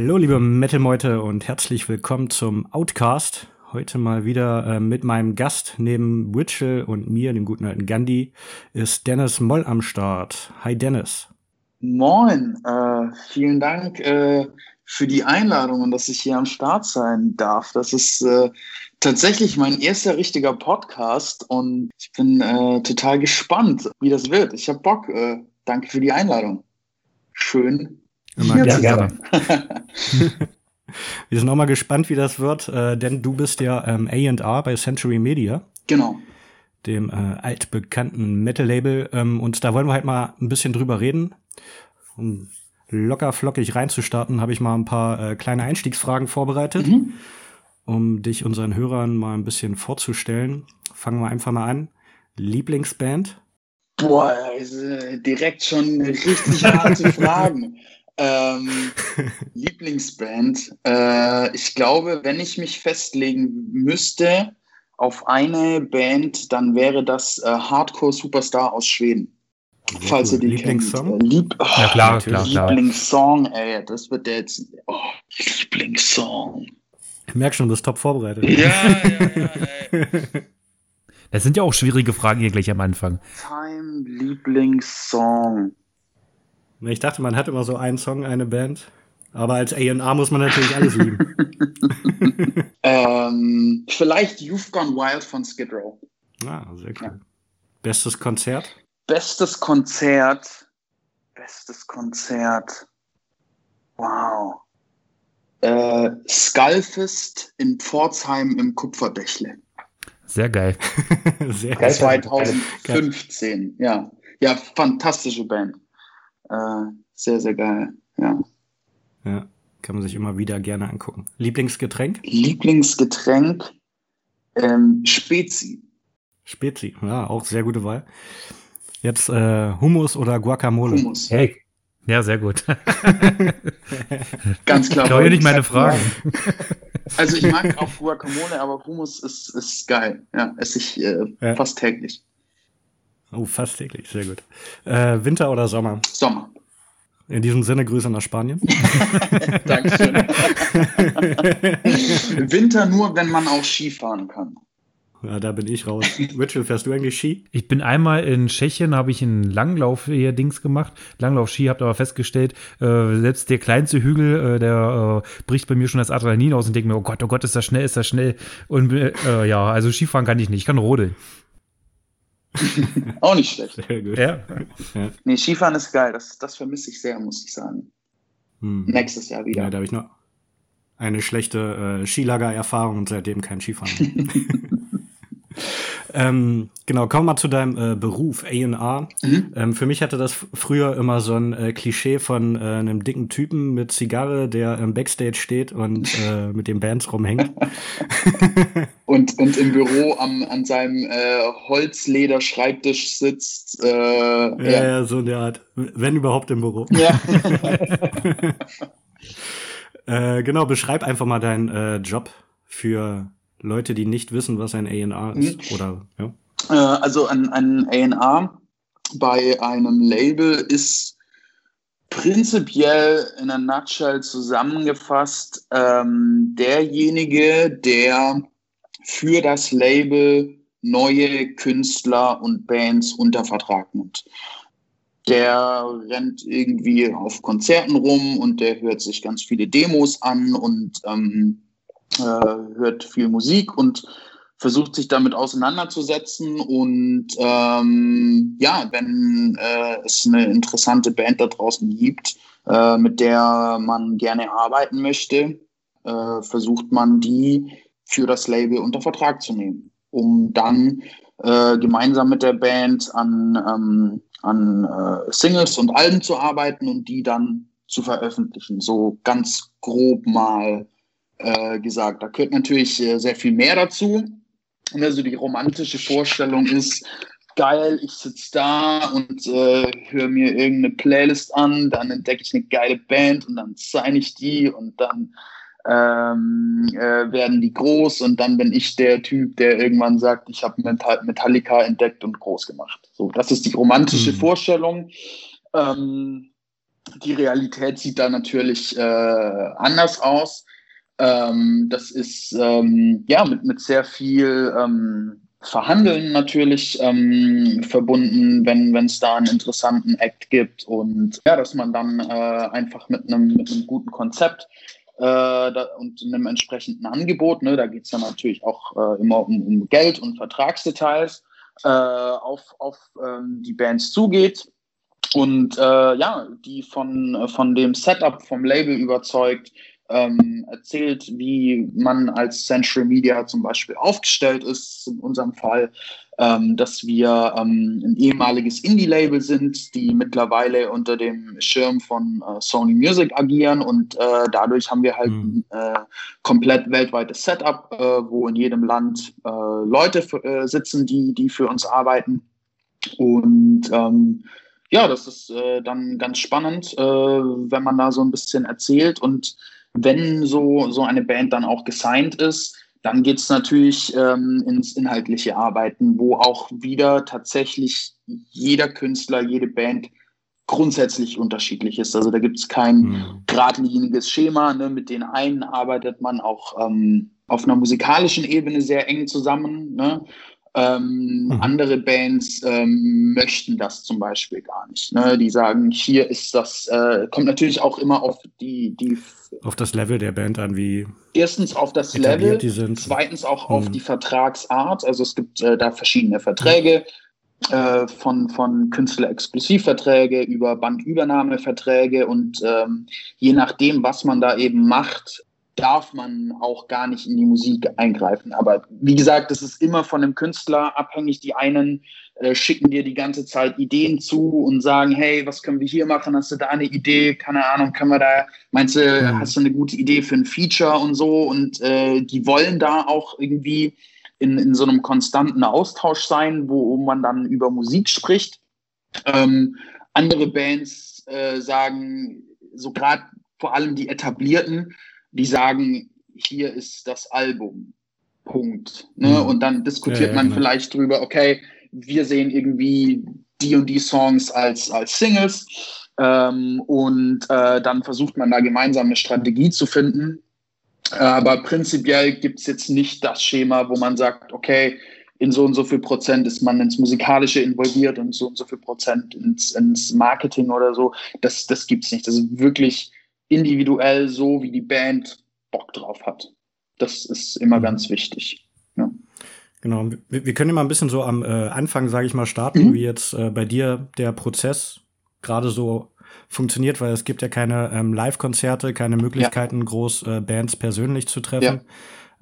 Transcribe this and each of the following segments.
Hallo, liebe Metal-Meute und herzlich willkommen zum Outcast. Heute mal wieder äh, mit meinem Gast neben Witchell und mir, dem guten alten Gandhi, ist Dennis Moll am Start. Hi Dennis. Moin, äh, vielen Dank äh, für die Einladung und dass ich hier am Start sein darf. Das ist äh, tatsächlich mein erster richtiger Podcast und ich bin äh, total gespannt, wie das wird. Ich habe Bock. Äh, danke für die Einladung. Schön. Immer hier gerne. Wir sind auch mal gespannt, wie das wird, äh, denn du bist ja ähm, A&R bei Century Media. Genau. Dem äh, altbekannten Metal-Label. Ähm, und da wollen wir halt mal ein bisschen drüber reden. Um locker flockig reinzustarten, habe ich mal ein paar äh, kleine Einstiegsfragen vorbereitet, mhm. um dich unseren Hörern mal ein bisschen vorzustellen. Fangen wir einfach mal an. Lieblingsband? Boah, also direkt schon richtig harte Fragen. Ähm, Lieblingsband. Äh, ich glaube, wenn ich mich festlegen müsste auf eine Band, dann wäre das äh, Hardcore Superstar aus Schweden. Falls ihr die Lieblingssong? kennt. Lieb oh, ja, klar, klar, klar. Lieblingssong, ey, das wird der jetzt. Oh, Lieblingssong. Ich merke schon, du bist top vorbereitet. Ja, ja, ja, ey. Das sind ja auch schwierige Fragen hier gleich am Anfang. Time Lieblingssong. Ich dachte, man hat immer so einen Song, eine Band. Aber als A&R muss man natürlich alles lieben. ähm, vielleicht You've Gone Wild von Skid Row. Ah, sehr cool. Ja. Bestes Konzert? Bestes Konzert. Bestes Konzert. Wow. Äh, Skullfist in Pforzheim im Kupferdächle. Sehr geil. Sehr geil. 2015, ja. Ja, fantastische Band. Äh, sehr, sehr geil, ja. Ja, kann man sich immer wieder gerne angucken. Lieblingsgetränk? Lieblingsgetränk? Ähm, Spezi. Spezi, ja, auch sehr gute Wahl. Jetzt äh, Hummus oder Guacamole? Hummus. Hey. Ja, sehr gut. Ganz klar. Ich glaube nicht meine Fragen. Also ich mag auch Guacamole, aber Hummus ist, ist geil. Ja, esse ich äh, ja. fast täglich. Oh, fast täglich, sehr gut. Äh, Winter oder Sommer? Sommer. In diesem Sinne Grüße nach Spanien. Dankeschön. Winter nur, wenn man auch Skifahren kann. Ja, da bin ich raus. Mitchell, fährst du eigentlich Ski? Ich bin einmal in Tschechien, habe ich einen Langlauf hier Dings gemacht. Langlauf-Ski, habt aber festgestellt, äh, selbst der kleinste Hügel, äh, der äh, bricht bei mir schon das Adrenalin aus und denke mir, oh Gott, oh Gott, ist das schnell, ist das schnell. Und äh, ja, also Skifahren kann ich nicht, ich kann rodeln. Auch nicht schlecht. Sehr gut. Ja. ja. Nee, Skifahren ist geil. Das, das vermisse ich sehr, muss ich sagen. Hm. Nächstes Jahr wieder. Ja, da habe ich noch eine schlechte äh, Skilager-Erfahrung und seitdem kein Skifahren. Ähm, genau, komm mal zu deinem äh, Beruf, A&R. Mhm. Ähm, für mich hatte das früher immer so ein äh, Klischee von äh, einem dicken Typen mit Zigarre, der im Backstage steht und äh, mit den Bands rumhängt. und, und im Büro am, an seinem äh, Holzleder-Schreibtisch sitzt. Äh, ja, ja, ja, so in der Art. Wenn überhaupt im Büro. Ja. Genau, beschreib einfach mal deinen Job für Leute, die nicht wissen, was ein A&R ist? Oder, ja? Äh, also ein, ein A&R bei einem Label ist prinzipiell in einer Nutshell zusammengefasst ähm, derjenige, der für das Label neue Künstler und Bands unter Vertrag nimmt. Der rennt irgendwie auf Konzerten rum und der hört sich ganz viele Demos an und ähm, äh, hört viel Musik und versucht sich damit auseinanderzusetzen und ähm, ja, wenn äh, es eine interessante Band da draußen gibt, äh, mit der man gerne arbeiten möchte, äh, versucht man die für das Label unter Vertrag zu nehmen, um dann äh, gemeinsam mit der Band an, ähm, an äh, Singles und Alben zu arbeiten und die dann zu veröffentlichen. So ganz grob mal äh, gesagt. Da gehört natürlich äh, sehr viel mehr dazu. Und also die romantische Vorstellung ist, geil, ich sitze da und äh, höre mir irgendeine Playlist an, dann entdecke ich eine geile Band und dann sign ich die und dann ähm, äh, werden die groß und dann bin ich der Typ, der irgendwann sagt, ich habe Metallica entdeckt und groß gemacht. So, das ist die romantische mhm. Vorstellung. Ähm, die Realität sieht da natürlich äh, anders aus. Ähm, das ist ähm, ja mit, mit sehr viel ähm, Verhandeln natürlich ähm, verbunden, wenn es da einen interessanten Act gibt und ja, dass man dann äh, einfach mit einem mit guten Konzept äh, da, und einem entsprechenden Angebot, ne, da geht es dann natürlich auch äh, immer um, um, Geld und Vertragsdetails, äh, auf, auf ähm, die Bands zugeht. Und äh, ja, die von, von dem Setup vom Label überzeugt, ähm, erzählt, wie man als Century Media zum Beispiel aufgestellt ist, in unserem Fall, ähm, dass wir ähm, ein ehemaliges Indie-Label sind, die mittlerweile unter dem Schirm von äh, Sony Music agieren und äh, dadurch haben wir halt mhm. ein äh, komplett weltweites Setup, äh, wo in jedem Land äh, Leute äh, sitzen, die, die für uns arbeiten und ähm, ja, das ist dann ganz spannend, wenn man da so ein bisschen erzählt und wenn so, so eine Band dann auch gesigned ist, dann geht es natürlich ähm, ins inhaltliche Arbeiten, wo auch wieder tatsächlich jeder Künstler, jede Band grundsätzlich unterschiedlich ist. Also da gibt es kein mhm. geradliniges Schema. Ne? Mit den einen arbeitet man auch ähm, auf einer musikalischen Ebene sehr eng zusammen. Ne? Ähm, mhm. Andere Bands ähm, möchten das zum Beispiel gar nicht. Ne? Die sagen, hier ist das, äh, kommt natürlich auch immer auf die, die auf das Level der Band an, wie erstens auf das Level, zweitens auch auf hm. die Vertragsart. Also es gibt äh, da verschiedene Verträge. Äh, von, von Künstler-Exklusivverträge über Bandübernahmeverträge und ähm, je nachdem, was man da eben macht, darf man auch gar nicht in die Musik eingreifen. Aber wie gesagt, das ist immer von dem Künstler abhängig. Die einen äh, schicken dir die ganze Zeit Ideen zu und sagen, hey, was können wir hier machen? Hast du da eine Idee? Keine Ahnung, können wir da, meinst du, ja. hast du eine gute Idee für ein Feature und so? Und äh, die wollen da auch irgendwie in, in so einem konstanten Austausch sein, wo man dann über Musik spricht. Ähm, andere Bands äh, sagen, so gerade vor allem die etablierten, die sagen, hier ist das Album. Punkt. Ne? Mhm. Und dann diskutiert ja, ja, man genau. vielleicht drüber, okay, wir sehen irgendwie die und die Songs als, als Singles. Ähm, und äh, dann versucht man da gemeinsam eine Strategie zu finden. Aber prinzipiell gibt es jetzt nicht das Schema, wo man sagt, okay, in so und so viel Prozent ist man ins Musikalische involviert und so und so viel Prozent ins, ins Marketing oder so. Das, das gibt es nicht. Das ist wirklich individuell so, wie die Band Bock drauf hat. Das ist immer mhm. ganz wichtig. Ja. Genau, wir, wir können ja mal ein bisschen so am äh, Anfang, sage ich mal, starten, mhm. wie jetzt äh, bei dir der Prozess gerade so funktioniert, weil es gibt ja keine ähm, Live-Konzerte, keine Möglichkeiten, ja. groß äh, Bands persönlich zu treffen.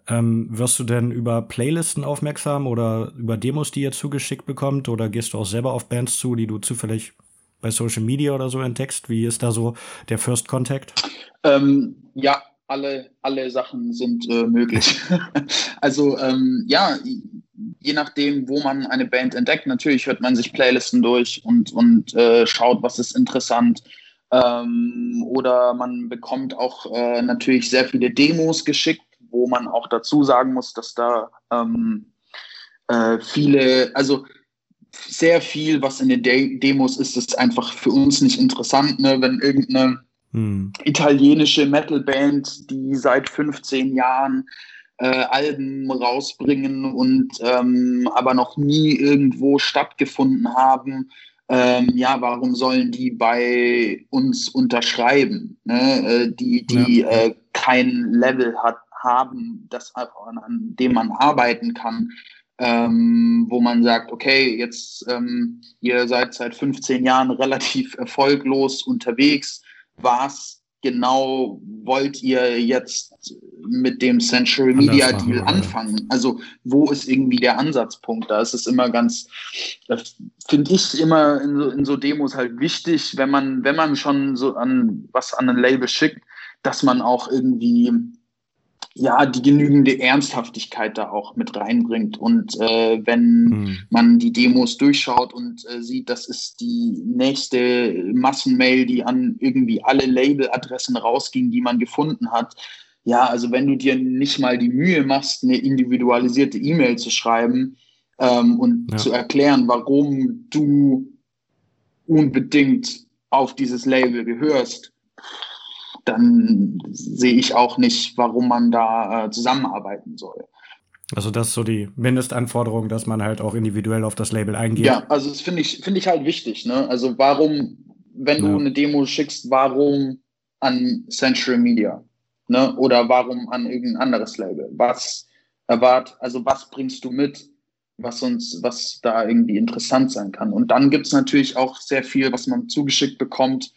Ja. Ähm, wirst du denn über Playlisten aufmerksam oder über Demos, die ihr zugeschickt bekommt, oder gehst du auch selber auf Bands zu, die du zufällig bei Social Media oder so entdeckst? Wie ist da so der First Contact? Ähm, ja, alle, alle Sachen sind äh, möglich. also ähm, ja, je nachdem, wo man eine Band entdeckt, natürlich hört man sich Playlisten durch und, und äh, schaut, was ist interessant. Ähm, oder man bekommt auch äh, natürlich sehr viele Demos geschickt, wo man auch dazu sagen muss, dass da ähm, äh, viele, also sehr viel, was in den De Demos ist, ist einfach für uns nicht interessant, ne? wenn irgendeine hm. italienische Metalband, die seit 15 Jahren äh, Alben rausbringen und ähm, aber noch nie irgendwo stattgefunden haben. Ähm, ja, warum sollen die bei uns unterschreiben, ne? äh, die, die ja. äh, kein Level hat, haben, das, an, an dem man arbeiten kann, ähm, wo man sagt, okay, jetzt ähm, ihr seid seit 15 Jahren relativ erfolglos unterwegs, was genau wollt ihr jetzt mit dem Century Media Deal anfangen? Also wo ist irgendwie der Ansatzpunkt? Da ist es immer ganz, finde ich immer in so, in so, Demos halt wichtig, wenn man, wenn man schon so an was an ein Label schickt, dass man auch irgendwie ja, die genügende Ernsthaftigkeit da auch mit reinbringt. Und äh, wenn mhm. man die Demos durchschaut und äh, sieht, das ist die nächste Massenmail, die an irgendwie alle Labeladressen rausging, die man gefunden hat. Ja, also wenn du dir nicht mal die Mühe machst, eine individualisierte E-Mail zu schreiben ähm, und ja. zu erklären, warum du unbedingt auf dieses Label gehörst, dann sehe ich auch nicht, warum man da äh, zusammenarbeiten soll. Also das ist so die Mindestanforderung, dass man halt auch individuell auf das Label eingeht. Ja, also das finde ich, finde ich halt wichtig. Ne? Also warum, wenn ja. du eine Demo schickst, warum an Century Media? Ne? Oder warum an irgendein anderes Label? Was erwart, also was bringst du mit, was uns, was da irgendwie interessant sein kann? Und dann gibt es natürlich auch sehr viel, was man zugeschickt bekommt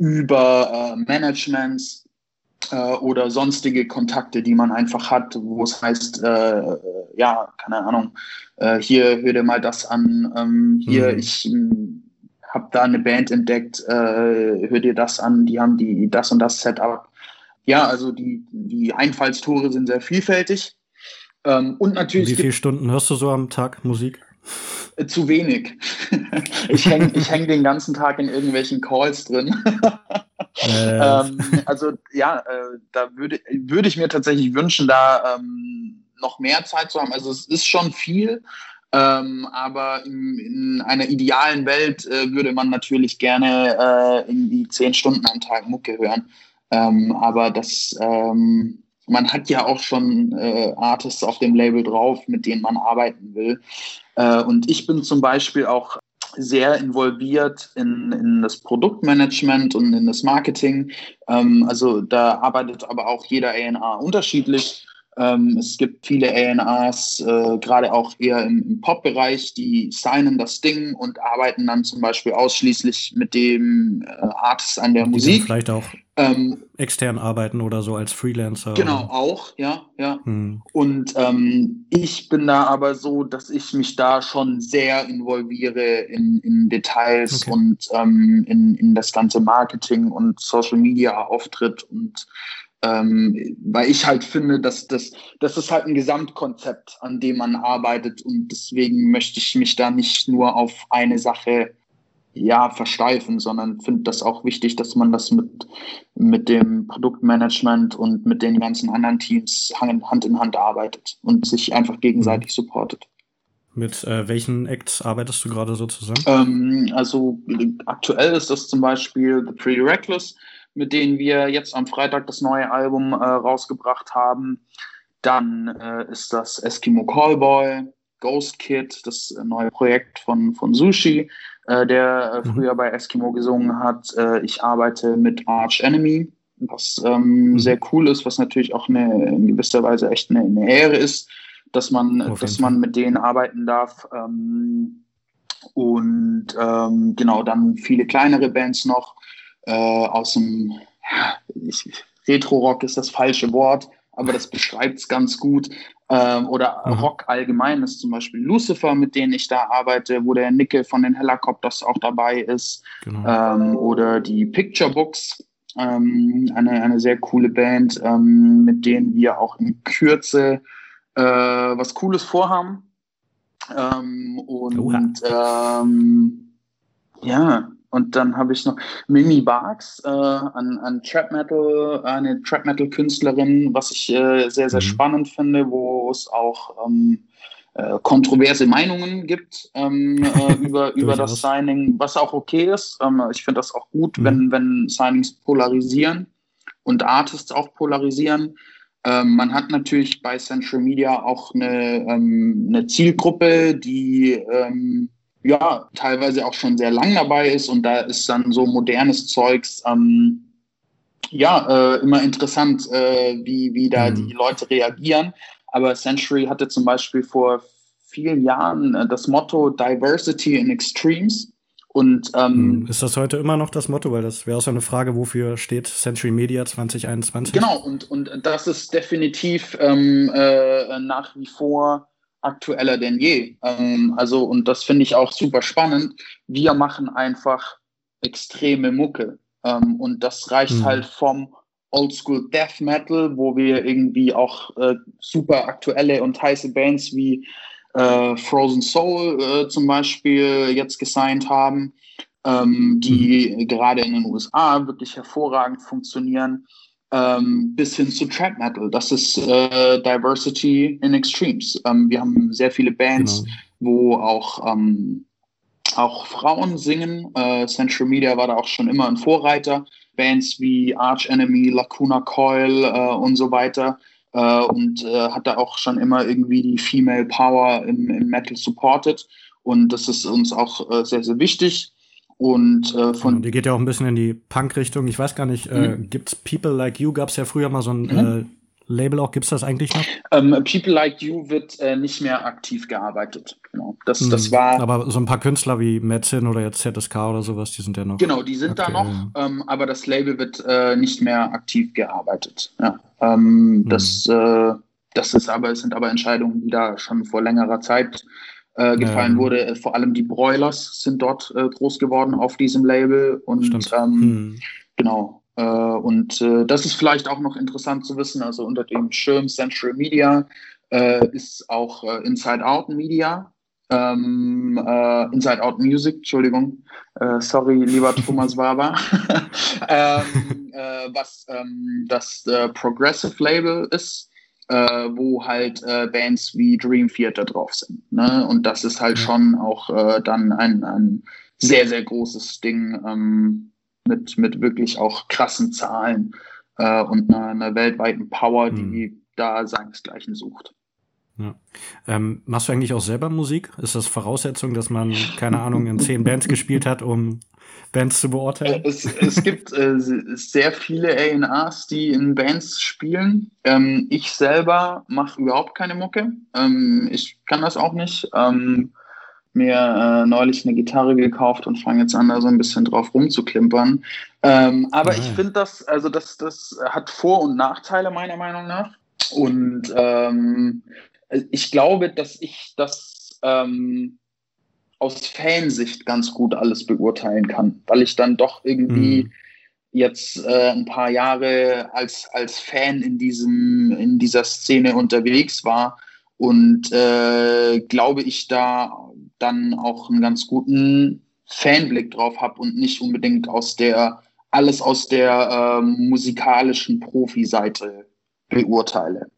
über äh, Managements, äh, oder sonstige Kontakte, die man einfach hat, wo es heißt, äh, ja, keine Ahnung, äh, hier hör dir mal das an, ähm, hier, mhm. ich hm, habe da eine Band entdeckt, äh, hör dir das an, die haben die das und das Setup. Ja, also die, die Einfallstore sind sehr vielfältig. Ähm, und natürlich. Wie viele Stunden hörst du so am Tag Musik? Äh, zu wenig. ich hänge ich häng den ganzen Tag in irgendwelchen Calls drin. Äh. ähm, also ja, äh, da würde, würde ich mir tatsächlich wünschen, da ähm, noch mehr Zeit zu haben. Also es ist schon viel, ähm, aber in, in, einer idealen Welt äh, würde man natürlich gerne äh, irgendwie zehn Stunden am Tag Mucke hören. Ähm, aber das, ähm, man hat ja auch schon äh, Artists auf dem Label drauf, mit denen man arbeiten will. Äh, und ich bin zum Beispiel auch sehr involviert in, in das Produktmanagement und in das Marketing. Ähm, also da arbeitet aber auch jeder A&A unterschiedlich. Ähm, es gibt viele A&Rs, äh, gerade auch eher im, im Pop-Bereich, die signen das Ding und arbeiten dann zum Beispiel ausschließlich mit dem äh, Artist an der die Musik. Vielleicht auch ähm, extern arbeiten oder so als Freelancer. Genau, oder? auch, ja, ja. Hm. Und ähm, ich bin da aber so, dass ich mich da schon sehr involviere in, in Details okay. und ähm, in, in das ganze Marketing und Social Media Auftritt und ähm, weil ich halt finde, dass das, das ist halt ein Gesamtkonzept, an dem man arbeitet und deswegen möchte ich mich da nicht nur auf eine Sache ja, versteifen, sondern finde das auch wichtig, dass man das mit, mit dem Produktmanagement und mit den ganzen anderen Teams Hand in Hand arbeitet und sich einfach gegenseitig mhm. supportet. Mit äh, welchen Acts arbeitest du gerade so zusammen? Ähm, also aktuell ist das zum Beispiel The Pretty Reckless, mit denen wir jetzt am Freitag das neue Album äh, rausgebracht haben. Dann äh, ist das Eskimo Callboy, Ghost Kid, das neue Projekt von, von Sushi, äh, der äh, mhm. früher bei Eskimo gesungen hat. Äh, ich arbeite mit Arch Enemy, was ähm, mhm. sehr cool ist, was natürlich auch eine, in gewisser Weise echt eine, eine Ehre ist, dass man, okay. dass man mit denen arbeiten darf. Ähm, und ähm, genau, dann viele kleinere Bands noch äh, aus dem ja, Retro-Rock ist das falsche Wort, aber das beschreibt es ganz gut. Ähm, oder mhm. Rock allgemein ist zum Beispiel Lucifer, mit denen ich da arbeite, wo der Nickel von den Helicopters auch dabei ist. Genau. Ähm, oder die Picture Books, ähm, eine, eine sehr coole Band, ähm, mit denen wir auch in Kürze äh, was Cooles vorhaben. Ähm, und ähm, ja, und dann habe ich noch Mimi Barks, äh, an, an Trap Metal, eine Trap Metal Künstlerin, was ich äh, sehr, sehr mhm. spannend finde, wo es auch ähm, äh, kontroverse Meinungen gibt ähm, äh, über, über das Signing, was auch okay ist. Ähm, ich finde das auch gut, mhm. wenn, wenn Signings polarisieren und Artists auch polarisieren. Ähm, man hat natürlich bei Central Media auch eine, ähm, eine Zielgruppe, die ähm, ja, teilweise auch schon sehr lang dabei ist und da ist dann so modernes Zeugs, ähm, ja, äh, immer interessant, äh, wie, wie da mhm. die Leute reagieren. Aber Century hatte zum Beispiel vor vielen Jahren äh, das Motto Diversity in Extremes. Und ähm, hm, ist das heute immer noch das Motto? Weil das wäre auch so eine Frage, wofür steht Century Media 2021? Genau, und, und das ist definitiv ähm, äh, nach wie vor aktueller denn je. Ähm, also, und das finde ich auch super spannend. Wir machen einfach extreme Mucke. Ähm, und das reicht mhm. halt vom Oldschool Death Metal, wo wir irgendwie auch äh, super aktuelle und heiße Bands wie äh, Frozen Soul äh, zum Beispiel jetzt gesigned haben, ähm, die mhm. gerade in den USA wirklich hervorragend funktionieren ähm, bis hin zu Trap Metal. Das ist äh, Diversity in Extremes. Ähm, wir haben sehr viele Bands, genau. wo auch ähm, auch Frauen singen. Äh, Central Media war da auch schon immer ein Vorreiter. Bands wie Arch Enemy, Lacuna Coil äh, und so weiter. Äh, und äh, hat da auch schon immer irgendwie die Female Power im, im Metal supported. Und das ist uns auch äh, sehr, sehr wichtig. Und äh, von. Genau, die geht ja auch ein bisschen in die Punk-Richtung. Ich weiß gar nicht, äh, mhm. äh, gibt's People Like You? Gab's ja früher mal so ein mhm. äh, Label auch. Gibt's das eigentlich noch? Ähm, People Like You wird äh, nicht mehr aktiv gearbeitet. Genau. Das, mhm. das war. Aber so ein paar Künstler wie Metzin oder jetzt ZSK oder sowas, die sind ja noch. Genau, die sind aktuell, da noch, ähm, aber das Label wird äh, nicht mehr aktiv gearbeitet. Ja. Ähm, mhm. Das, äh, das ist aber, es sind aber Entscheidungen, die da schon vor längerer Zeit äh, gefallen ja. wurde. Äh, vor allem die Broilers sind dort äh, groß geworden auf diesem Label. Und ähm, hm. genau. Äh, und äh, das ist vielleicht auch noch interessant zu wissen. Also unter dem Schirm Central Media ist auch Inside Out Media. Ähm, Inside Out Music, Entschuldigung, sorry, lieber Thomas Waber, ähm, was ähm, das Progressive Label ist, äh, wo halt äh, Bands wie Dream Theater drauf sind. Ne? Und das ist halt schon auch äh, dann ein, ein sehr, sehr großes Ding ähm, mit, mit wirklich auch krassen Zahlen äh, und einer, einer weltweiten Power, die mhm. da seinesgleichen sucht. Ja. Ähm, machst du eigentlich auch selber Musik? Ist das Voraussetzung, dass man, keine Ahnung, in zehn Bands gespielt hat, um Bands zu beurteilen? Äh, es, es gibt äh, sehr viele ANAs, die in Bands spielen. Ähm, ich selber mache überhaupt keine Mucke. Ähm, ich kann das auch nicht. Ähm, mir äh, neulich eine Gitarre gekauft und fange jetzt an, da so ein bisschen drauf rumzuklimpern. Ähm, aber ja. ich finde das, also das, das hat Vor- und Nachteile meiner Meinung nach. Und ähm, ich glaube, dass ich das ähm, aus Fansicht ganz gut alles beurteilen kann, weil ich dann doch irgendwie mhm. jetzt äh, ein paar Jahre als, als Fan in, diesem, in dieser Szene unterwegs war und äh, glaube ich da dann auch einen ganz guten Fanblick drauf habe und nicht unbedingt aus der alles aus der äh, musikalischen Profi-Seite beurteile.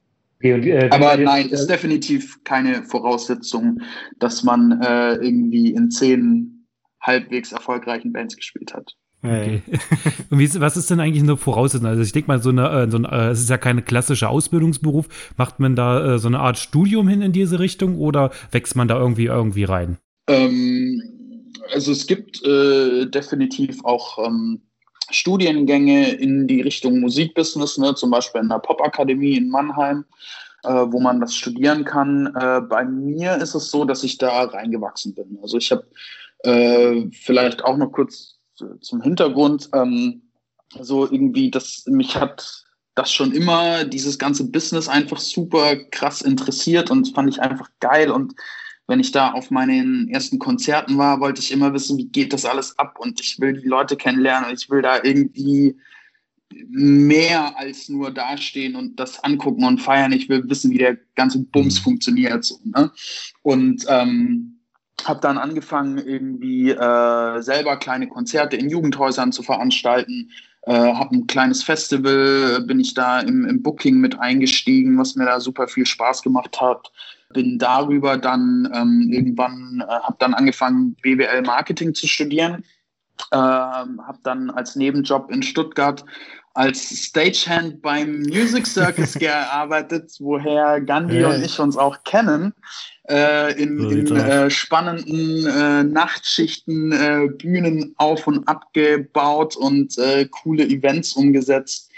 Okay, und, äh, Aber jetzt, nein, ist äh, definitiv keine Voraussetzung, dass man äh, irgendwie in zehn halbwegs erfolgreichen Bands gespielt hat. Okay. Und wie, was ist denn eigentlich eine Voraussetzung? Also ich denke mal, so eine, äh, so ein, äh, es ist ja kein klassischer Ausbildungsberuf. Macht man da äh, so eine Art Studium hin in diese Richtung oder wächst man da irgendwie irgendwie rein? Ähm, also es gibt äh, definitiv auch ähm, Studiengänge in die Richtung Musikbusiness, ne, zum Beispiel in der Popakademie in Mannheim, äh, wo man das studieren kann. Äh, bei mir ist es so, dass ich da reingewachsen bin. Also ich habe äh, vielleicht auch noch kurz zum Hintergrund, ähm, so irgendwie, dass mich hat das schon immer, dieses ganze Business einfach super krass interessiert und fand ich einfach geil und wenn ich da auf meinen ersten Konzerten war, wollte ich immer wissen, wie geht das alles ab und ich will die Leute kennenlernen und ich will da irgendwie mehr als nur dastehen und das angucken und feiern. Ich will wissen, wie der ganze Bums mhm. funktioniert. So, ne? Und ähm, habe dann angefangen, irgendwie äh, selber kleine Konzerte in Jugendhäusern zu veranstalten. Äh, habe ein kleines Festival, bin ich da im, im Booking mit eingestiegen, was mir da super viel Spaß gemacht hat bin darüber dann ähm, irgendwann, äh, habe dann angefangen, BWL Marketing zu studieren, äh, habe dann als Nebenjob in Stuttgart als Stagehand beim Music Circus gearbeitet, woher Gandhi hey. und ich uns auch kennen, äh, in, in äh, spannenden äh, Nachtschichten äh, Bühnen auf und abgebaut und äh, coole Events umgesetzt.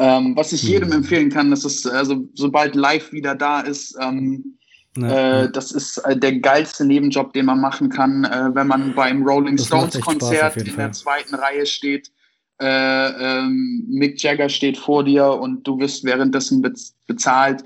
Ähm, was ich jedem mhm. empfehlen kann, dass es also sobald live wieder da ist, ähm, ja, äh, Das ist äh, der geilste Nebenjob, den man machen kann, äh, wenn man beim Rolling Stones Konzert in der zweiten Reihe steht. Äh, ähm, Mick Jagger steht vor dir und du wirst währenddessen bez bezahlt.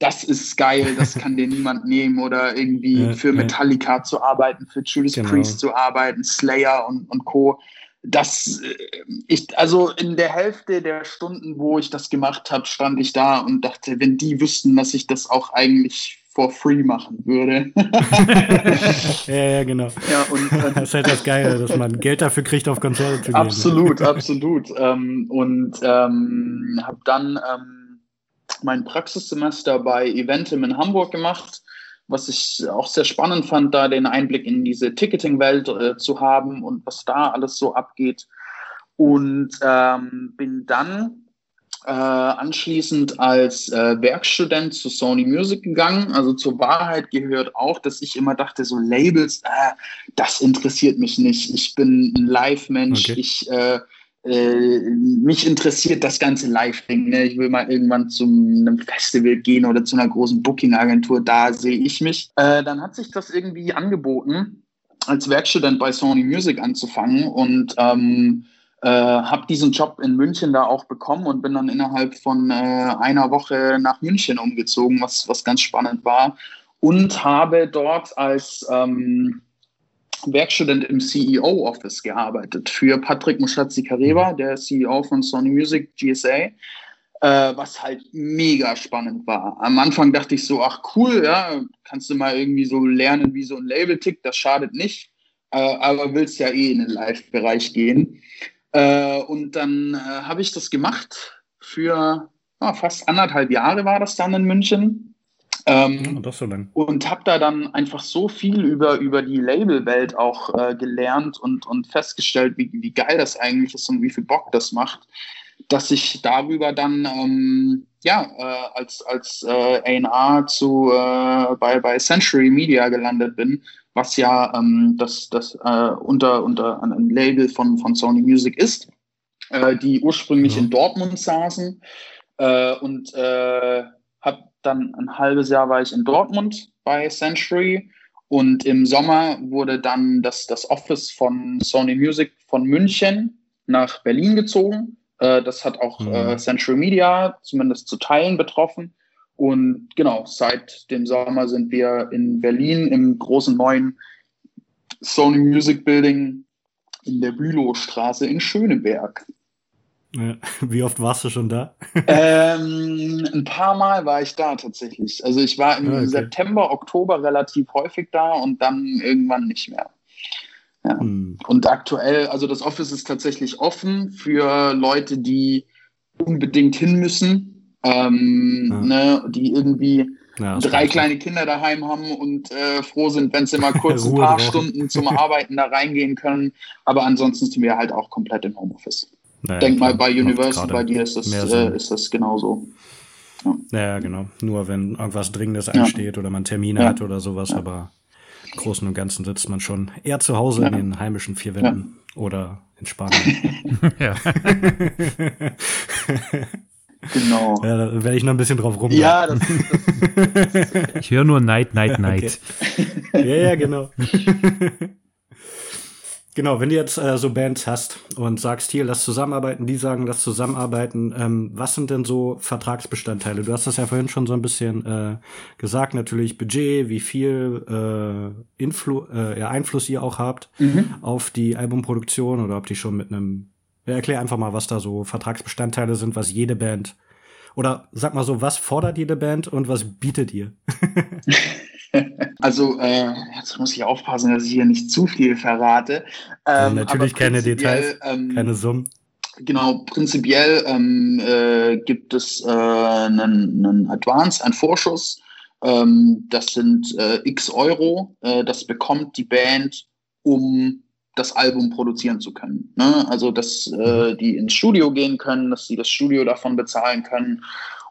Das ist geil, das kann dir niemand nehmen. Oder irgendwie ja, für Metallica zu arbeiten, für Judas genau. Priest zu arbeiten, Slayer und, und Co das äh, ich also in der Hälfte der Stunden, wo ich das gemacht habe, stand ich da und dachte, wenn die wüssten, dass ich das auch eigentlich for free machen würde. ja, ja, genau. Ja, und, äh, das ist halt das Geile, dass man Geld dafür kriegt, auf Konzerte zu gehen. Absolut, absolut. Ähm, und ähm, habe dann ähm, mein Praxissemester bei Eventim in Hamburg gemacht was ich auch sehr spannend fand, da den Einblick in diese Ticketing-Welt äh, zu haben und was da alles so abgeht. Und ähm, bin dann äh, anschließend als äh, Werkstudent zu Sony Music gegangen. Also zur Wahrheit gehört auch, dass ich immer dachte, so Labels, äh, das interessiert mich nicht. Ich bin ein Live-Mensch. Okay. Ich äh, äh, mich interessiert das ganze Live-Ding. Ne? Ich will mal irgendwann zu einem Festival gehen oder zu einer großen Booking-Agentur. Da sehe ich mich. Äh, dann hat sich das irgendwie angeboten, als Werkstudent bei Sony Music anzufangen und ähm, äh, habe diesen Job in München da auch bekommen und bin dann innerhalb von äh, einer Woche nach München umgezogen, was, was ganz spannend war. Und habe dort als ähm, Werkstudent im CEO-Office gearbeitet für Patrick Muschatzi-Kareba, mhm. der CEO von Sony Music GSA, äh, was halt mega spannend war. Am Anfang dachte ich so, ach cool, ja, kannst du mal irgendwie so lernen, wie so ein Label tickt, das schadet nicht, äh, aber willst ja eh in den Live-Bereich gehen. Äh, und dann äh, habe ich das gemacht für ja, fast anderthalb Jahre war das dann in München. Ähm, ja, so und habe da dann einfach so viel über, über die Labelwelt auch äh, gelernt und, und festgestellt, wie, wie geil das eigentlich ist und wie viel Bock das macht, dass ich darüber dann ähm, ja, äh, als, als äh, A&R zu, äh, bei, bei Century Media gelandet bin was ja ähm, das, das äh, unter, unter einem Label von, von Sony Music ist, äh, die ursprünglich ja. in Dortmund saßen. Äh, und äh, habe dann ein halbes Jahr war ich in Dortmund bei Century und im Sommer wurde dann das, das Office von Sony Music von München nach Berlin gezogen. Äh, das hat auch ja. äh, Century Media zumindest zu Teilen betroffen. Und genau, seit dem Sommer sind wir in Berlin im großen neuen Sony Music Building in der Bülowstraße in Schöneberg. Wie oft warst du schon da? ähm, ein paar Mal war ich da tatsächlich. Also ich war im ah, okay. September, Oktober relativ häufig da und dann irgendwann nicht mehr. Ja. Hm. Und aktuell, also das Office ist tatsächlich offen für Leute, die unbedingt hin müssen ähm, ja. ne, die irgendwie ja, drei kleine Kinder daheim haben und äh, froh sind, wenn sie mal kurz ein paar Stunden zum Arbeiten da reingehen können. Aber ansonsten sind wir halt auch komplett im Homeoffice. Naja, Denk mal bei Universal, bei dir ist das, äh, ist das genauso. Ja. ja, genau. Nur wenn irgendwas Dringendes ansteht oder man Termine hat oder sowas, aber im Großen und Ganzen sitzt man schon eher zu Hause in den heimischen vier Wänden oder in Spanien. ja. Genau. Ja, da werde ich noch ein bisschen drauf rum. Ja, das, das, das Ich höre nur Night, Night, Night. Okay. Ja, ja, genau. Genau, wenn du jetzt äh, so Bands hast und sagst, hier, lass zusammenarbeiten, die sagen, lass zusammenarbeiten, ähm, was sind denn so Vertragsbestandteile? Du hast das ja vorhin schon so ein bisschen äh, gesagt, natürlich Budget, wie viel äh, Influ äh, ja, Einfluss ihr auch habt mhm. auf die Albumproduktion oder ob die schon mit einem ja, erklär einfach mal, was da so Vertragsbestandteile sind, was jede Band oder sag mal so, was fordert jede Band und was bietet ihr? also, äh, jetzt muss ich aufpassen, dass ich hier nicht zu viel verrate. Ähm, natürlich keine Details, ähm, keine Summen. Genau, prinzipiell ähm, äh, gibt es äh, einen, einen Advance, einen Vorschuss. Ähm, das sind äh, x Euro. Äh, das bekommt die Band, um das Album produzieren zu können. Ne? Also, dass äh, mhm. die ins Studio gehen können, dass sie das Studio davon bezahlen können.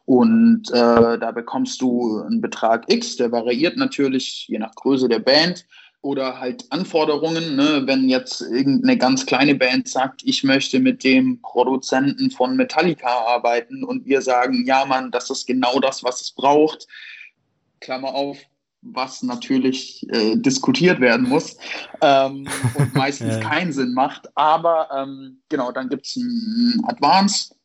Und äh, da bekommst du einen Betrag X, der variiert natürlich je nach Größe der Band oder halt Anforderungen. Ne? Wenn jetzt irgendeine ganz kleine Band sagt, ich möchte mit dem Produzenten von Metallica arbeiten und wir sagen, ja, Mann, das ist genau das, was es braucht. Klammer auf, was natürlich äh, diskutiert werden muss ähm, und meistens ja. keinen Sinn macht. Aber ähm, genau, dann gibt es ein Advance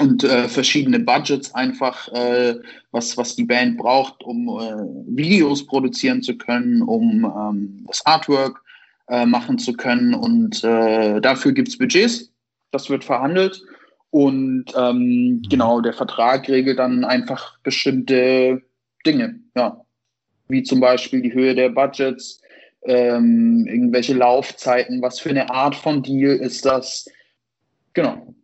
und äh, verschiedene Budgets einfach, äh, was, was die Band braucht, um äh, Videos produzieren zu können, um ähm, das Artwork äh, machen zu können. Und äh, dafür gibt es Budgets. Das wird verhandelt. Und ähm, genau, der Vertrag regelt dann einfach bestimmte Dinge. Ja wie zum Beispiel die Höhe der Budgets, ähm, irgendwelche Laufzeiten, was für eine Art von Deal ist das. Genau.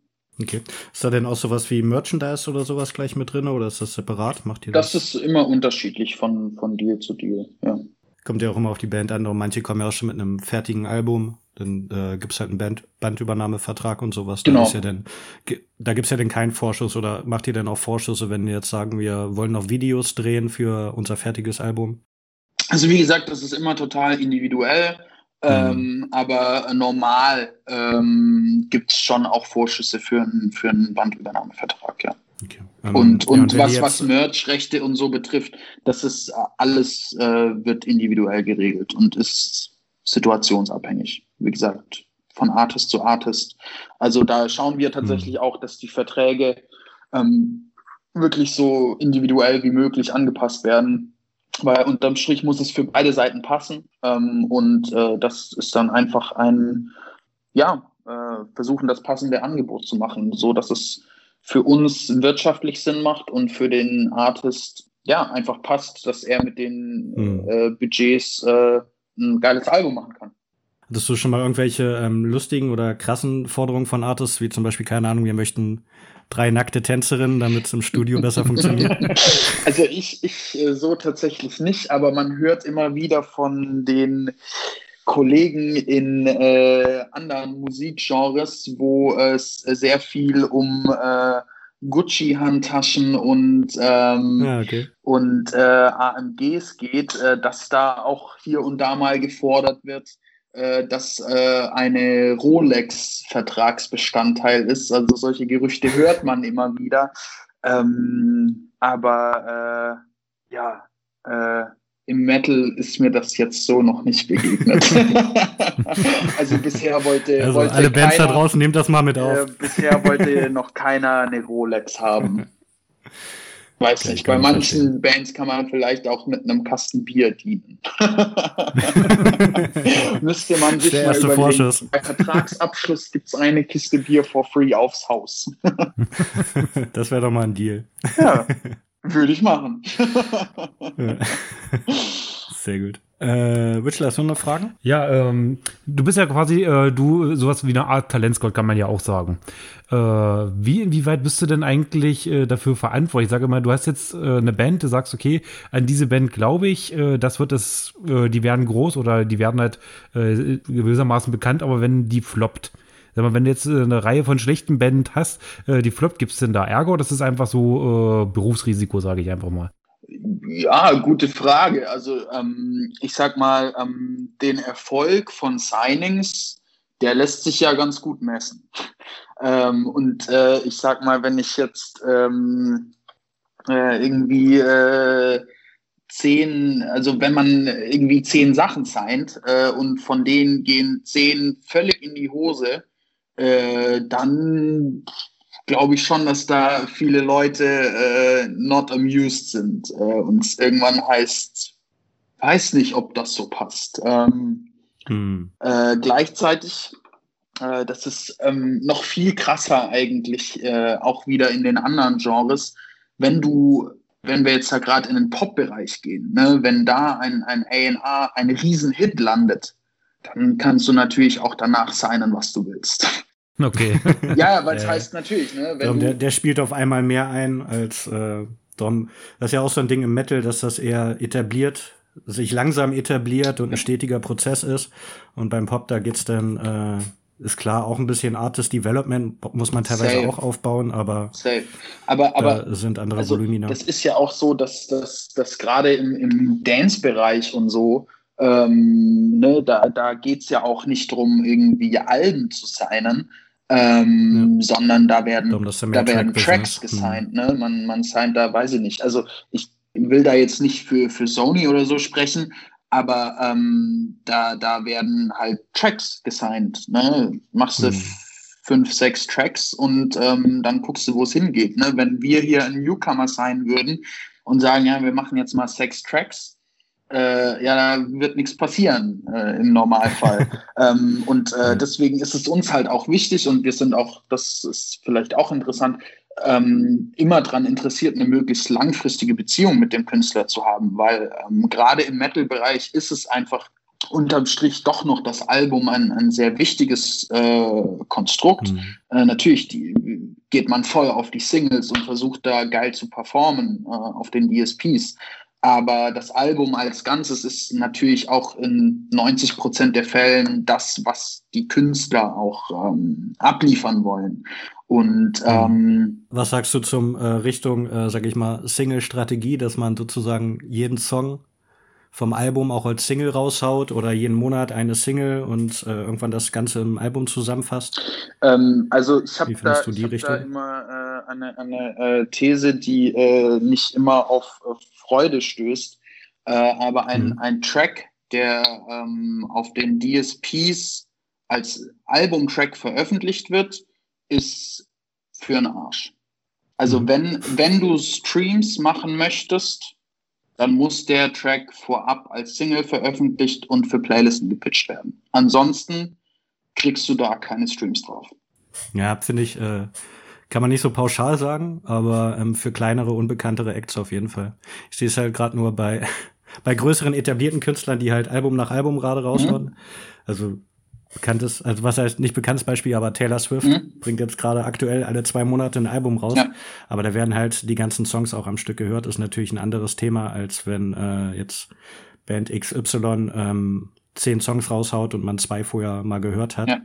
Okay. Ist da denn auch sowas wie Merchandise oder sowas gleich mit drin oder ist das separat? Macht ihr das? Das ist immer unterschiedlich von, von Deal zu Deal, ja. Kommt ja auch immer auf die Band an. Und manche kommen ja auch schon mit einem fertigen Album. Dann äh, gibt es halt einen Band Bandübernahmevertrag und sowas. Genau. Da, ja da gibt's ja dann keinen Vorschuss oder macht ihr denn auch Vorschüsse, wenn wir jetzt sagen, wir wollen noch Videos drehen für unser fertiges Album? Also wie gesagt, das ist immer total individuell. Mhm. Ähm, aber normal ähm, gibt es schon auch Vorschüsse für, ein, für einen Bandübernahmevertrag, ja. Okay. Um, ähm, und und, ja, was, was Merch-Rechte und so betrifft, das ist alles äh, wird individuell geregelt und ist situationsabhängig. Wie gesagt, von Artist zu Artist. Also da schauen wir tatsächlich mhm. auch, dass die Verträge ähm, wirklich so individuell wie möglich angepasst werden weil unterm Strich muss es für beide Seiten passen. Ähm, und äh, das ist dann einfach ein, ja, äh, versuchen, das passende Angebot zu machen, so dass es für uns wirtschaftlich Sinn macht und für den Artist ja einfach passt, dass er mit den mhm. äh, Budgets äh, ein geiles Album machen kann. Hattest du schon mal irgendwelche ähm, lustigen oder krassen Forderungen von Artists, wie zum Beispiel, keine Ahnung, wir möchten drei nackte Tänzerinnen, damit es im Studio besser funktioniert? Also ich, ich äh, so tatsächlich nicht, aber man hört immer wieder von den Kollegen in äh, anderen Musikgenres, wo es sehr viel um äh, Gucci-Handtaschen und, ähm, ja, okay. und äh, AMGs geht, äh, dass da auch hier und da mal gefordert wird, dass äh, eine Rolex Vertragsbestandteil ist. Also solche Gerüchte hört man immer wieder. Ähm, aber äh, ja, äh, im Metal ist mir das jetzt so noch nicht begegnet. also bisher wollte, also wollte alle Bands keiner, da draußen nehmt das mal mit auf. Äh, bisher wollte noch keiner eine Rolex haben. Weiß nicht, bei manchen verstehen. Bands kann man vielleicht auch mit einem Kasten Bier dienen. Müsste man sich Der mal überlegen. Vorschuss. Bei Vertragsabschluss gibt es eine Kiste Bier for free aufs Haus. das wäre doch mal ein Deal. Ja, würde ich machen. Sehr gut. Äh, Witchler, hast du noch Fragen? Ja, ähm, du bist ja quasi, äh, du, sowas wie eine Art Talentscout, kann man ja auch sagen. Äh, wie, inwieweit bist du denn eigentlich äh, dafür verantwortlich? Ich sage mal, du hast jetzt äh, eine Band, du sagst, okay, an diese Band glaube ich, äh, das wird es, äh, die werden groß oder die werden halt äh, gewissermaßen bekannt, aber wenn die floppt, Sag mal, wenn du jetzt äh, eine Reihe von schlechten Band hast, äh, die floppt, gibt es denn da Ärger oder ist das einfach so äh, Berufsrisiko, sage ich einfach mal? Ja, gute Frage. Also ähm, ich sag mal, ähm, den Erfolg von Signings, der lässt sich ja ganz gut messen. Ähm, und äh, ich sag mal, wenn ich jetzt ähm, äh, irgendwie äh, zehn, also wenn man irgendwie zehn Sachen signed äh, und von denen gehen zehn völlig in die Hose, äh, dann glaube ich schon, dass da viele Leute äh, not amused sind äh, und es irgendwann heißt, weiß nicht, ob das so passt. Ähm, hm. äh, gleichzeitig, äh, das ist ähm, noch viel krasser eigentlich, äh, auch wieder in den anderen Genres, wenn du wenn wir jetzt da gerade in den Pop-Bereich gehen, ne, wenn da ein, ein A&R ein Riesenhit landet, dann kannst du natürlich auch danach signen, was du willst. Okay. ja, weil es äh, heißt natürlich, ne? Wenn der, der, spielt auf einmal mehr ein als äh, Dom. Das ist ja auch so ein Ding im Metal, dass das eher etabliert, sich langsam etabliert und ein stetiger Prozess ist. Und beim Pop, da geht's dann, äh, ist klar, auch ein bisschen Artist Development muss man teilweise Safe. auch aufbauen, aber, Safe. aber, aber sind andere also, Volumina. Das ist ja auch so, dass, dass, dass gerade im, im Dance-Bereich und so, ähm, ne, da, da geht's ja auch nicht drum, irgendwie Alben zu signen, ähm, ja. sondern da werden, da werden Tracks gesigned. Mhm. Ne? Man, man signed da, weiß ich nicht. Also ich will da jetzt nicht für, für Sony oder so sprechen, aber ähm, da, da werden halt Tracks gesigned. Ne? Machst du mhm. fünf, sechs Tracks und ähm, dann guckst du, wo es hingeht. Ne? Wenn wir hier einen Newcomer sein würden und sagen, ja, wir machen jetzt mal sechs Tracks, äh, ja, da wird nichts passieren äh, im Normalfall. ähm, und äh, deswegen ist es uns halt auch wichtig und wir sind auch, das ist vielleicht auch interessant, ähm, immer daran interessiert, eine möglichst langfristige Beziehung mit dem Künstler zu haben, weil ähm, gerade im Metal-Bereich ist es einfach unterm Strich doch noch das Album ein, ein sehr wichtiges äh, Konstrukt. Mhm. Äh, natürlich, die, geht man voll auf die Singles und versucht da geil zu performen äh, auf den DSPs. Aber das Album als Ganzes ist natürlich auch in 90 Prozent der Fällen das, was die Künstler auch ähm, abliefern wollen. Und ähm, was sagst du zum äh, Richtung, äh, sag ich mal, Single-Strategie, dass man sozusagen jeden Song vom Album auch als Single raushaut oder jeden Monat eine Single und äh, irgendwann das Ganze im Album zusammenfasst? Ähm, also ich habe da, hab da, immer äh, eine, eine äh, These, die äh, nicht immer auf, auf Freude stößt, äh, aber ein, mhm. ein Track, der ähm, auf den DSPs als Albumtrack veröffentlicht wird, ist für einen Arsch. Also mhm. wenn, wenn du Streams machen möchtest, dann muss der Track vorab als Single veröffentlicht und für Playlisten gepitcht werden. Ansonsten kriegst du da keine Streams drauf. Ja, finde ich, äh, kann man nicht so pauschal sagen, aber ähm, für kleinere, unbekanntere Acts auf jeden Fall. Ich sehe es halt gerade nur bei, bei größeren etablierten Künstlern, die halt Album nach Album gerade raushauen. Mhm. Also bekanntes, also was heißt nicht bekanntes Beispiel, aber Taylor Swift mhm. bringt jetzt gerade aktuell alle zwei Monate ein Album raus. Ja. Aber da werden halt die ganzen Songs auch am Stück gehört. Ist natürlich ein anderes Thema, als wenn äh, jetzt Band XY ähm, zehn Songs raushaut und man zwei vorher mal gehört hat. Ja.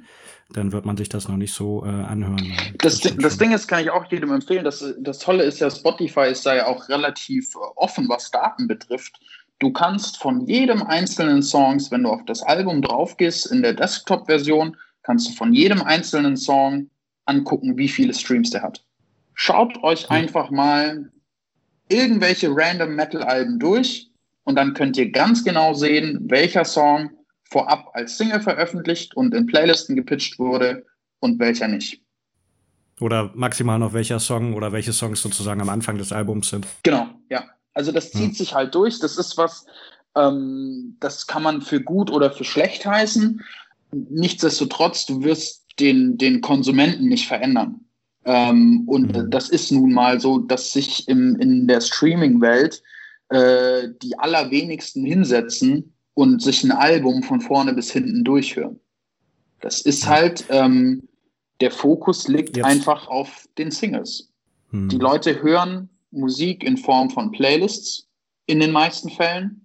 Dann wird man sich das noch nicht so äh, anhören. Das, das, das Ding ist, kann ich auch jedem empfehlen. Das, das Tolle ist ja, Spotify ist da ja auch relativ offen, was Daten betrifft. Du kannst von jedem einzelnen Songs, wenn du auf das Album drauf gehst, in der Desktop-Version, kannst du von jedem einzelnen Song angucken, wie viele Streams der hat. Schaut euch einfach mal irgendwelche random Metal-Alben durch und dann könnt ihr ganz genau sehen, welcher Song vorab als Single veröffentlicht und in Playlisten gepitcht wurde und welcher nicht. Oder maximal noch welcher Song oder welche Songs sozusagen am Anfang des Albums sind. Genau, ja. Also das zieht hm. sich halt durch. Das ist was, ähm, das kann man für gut oder für schlecht heißen. Nichtsdestotrotz, du wirst den, den Konsumenten nicht verändern. Ähm, und mhm. das ist nun mal so, dass sich im, in der Streaming-Welt äh, die allerwenigsten hinsetzen und sich ein Album von vorne bis hinten durchhören. Das ist halt, ähm, der Fokus liegt Jetzt. einfach auf den Singles. Mhm. Die Leute hören Musik in Form von Playlists in den meisten Fällen.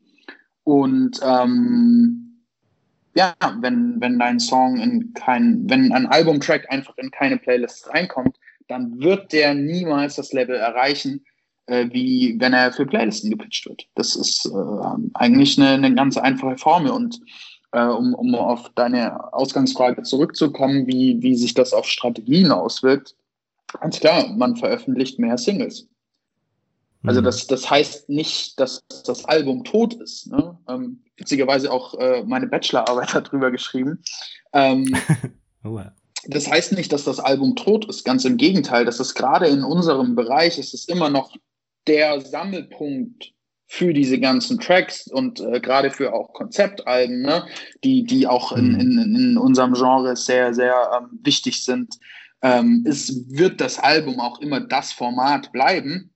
Und ähm, ja, wenn, wenn dein Song in kein, wenn ein Albumtrack einfach in keine Playlist reinkommt, dann wird der niemals das Level erreichen, äh, wie wenn er für Playlisten gepitcht wird. Das ist äh, eigentlich eine, eine ganz einfache Formel. Und äh, um, um auf deine Ausgangsfrage zurückzukommen, wie, wie sich das auf Strategien auswirkt, ganz klar, man veröffentlicht mehr Singles. Also mhm. das, das heißt nicht, dass das Album tot ist. Ne? Ähm, witzigerweise auch äh, meine Bachelorarbeit darüber geschrieben. Ähm, oh, wow. Das heißt nicht, dass das Album tot ist. Ganz im Gegenteil. Das ist gerade in unserem Bereich ist es immer noch der Sammelpunkt für diese ganzen Tracks und äh, gerade für auch Konzeptalben, ne? die, die auch in, mhm. in, in unserem Genre sehr, sehr ähm, wichtig sind. Ähm, es wird das Album auch immer das Format bleiben,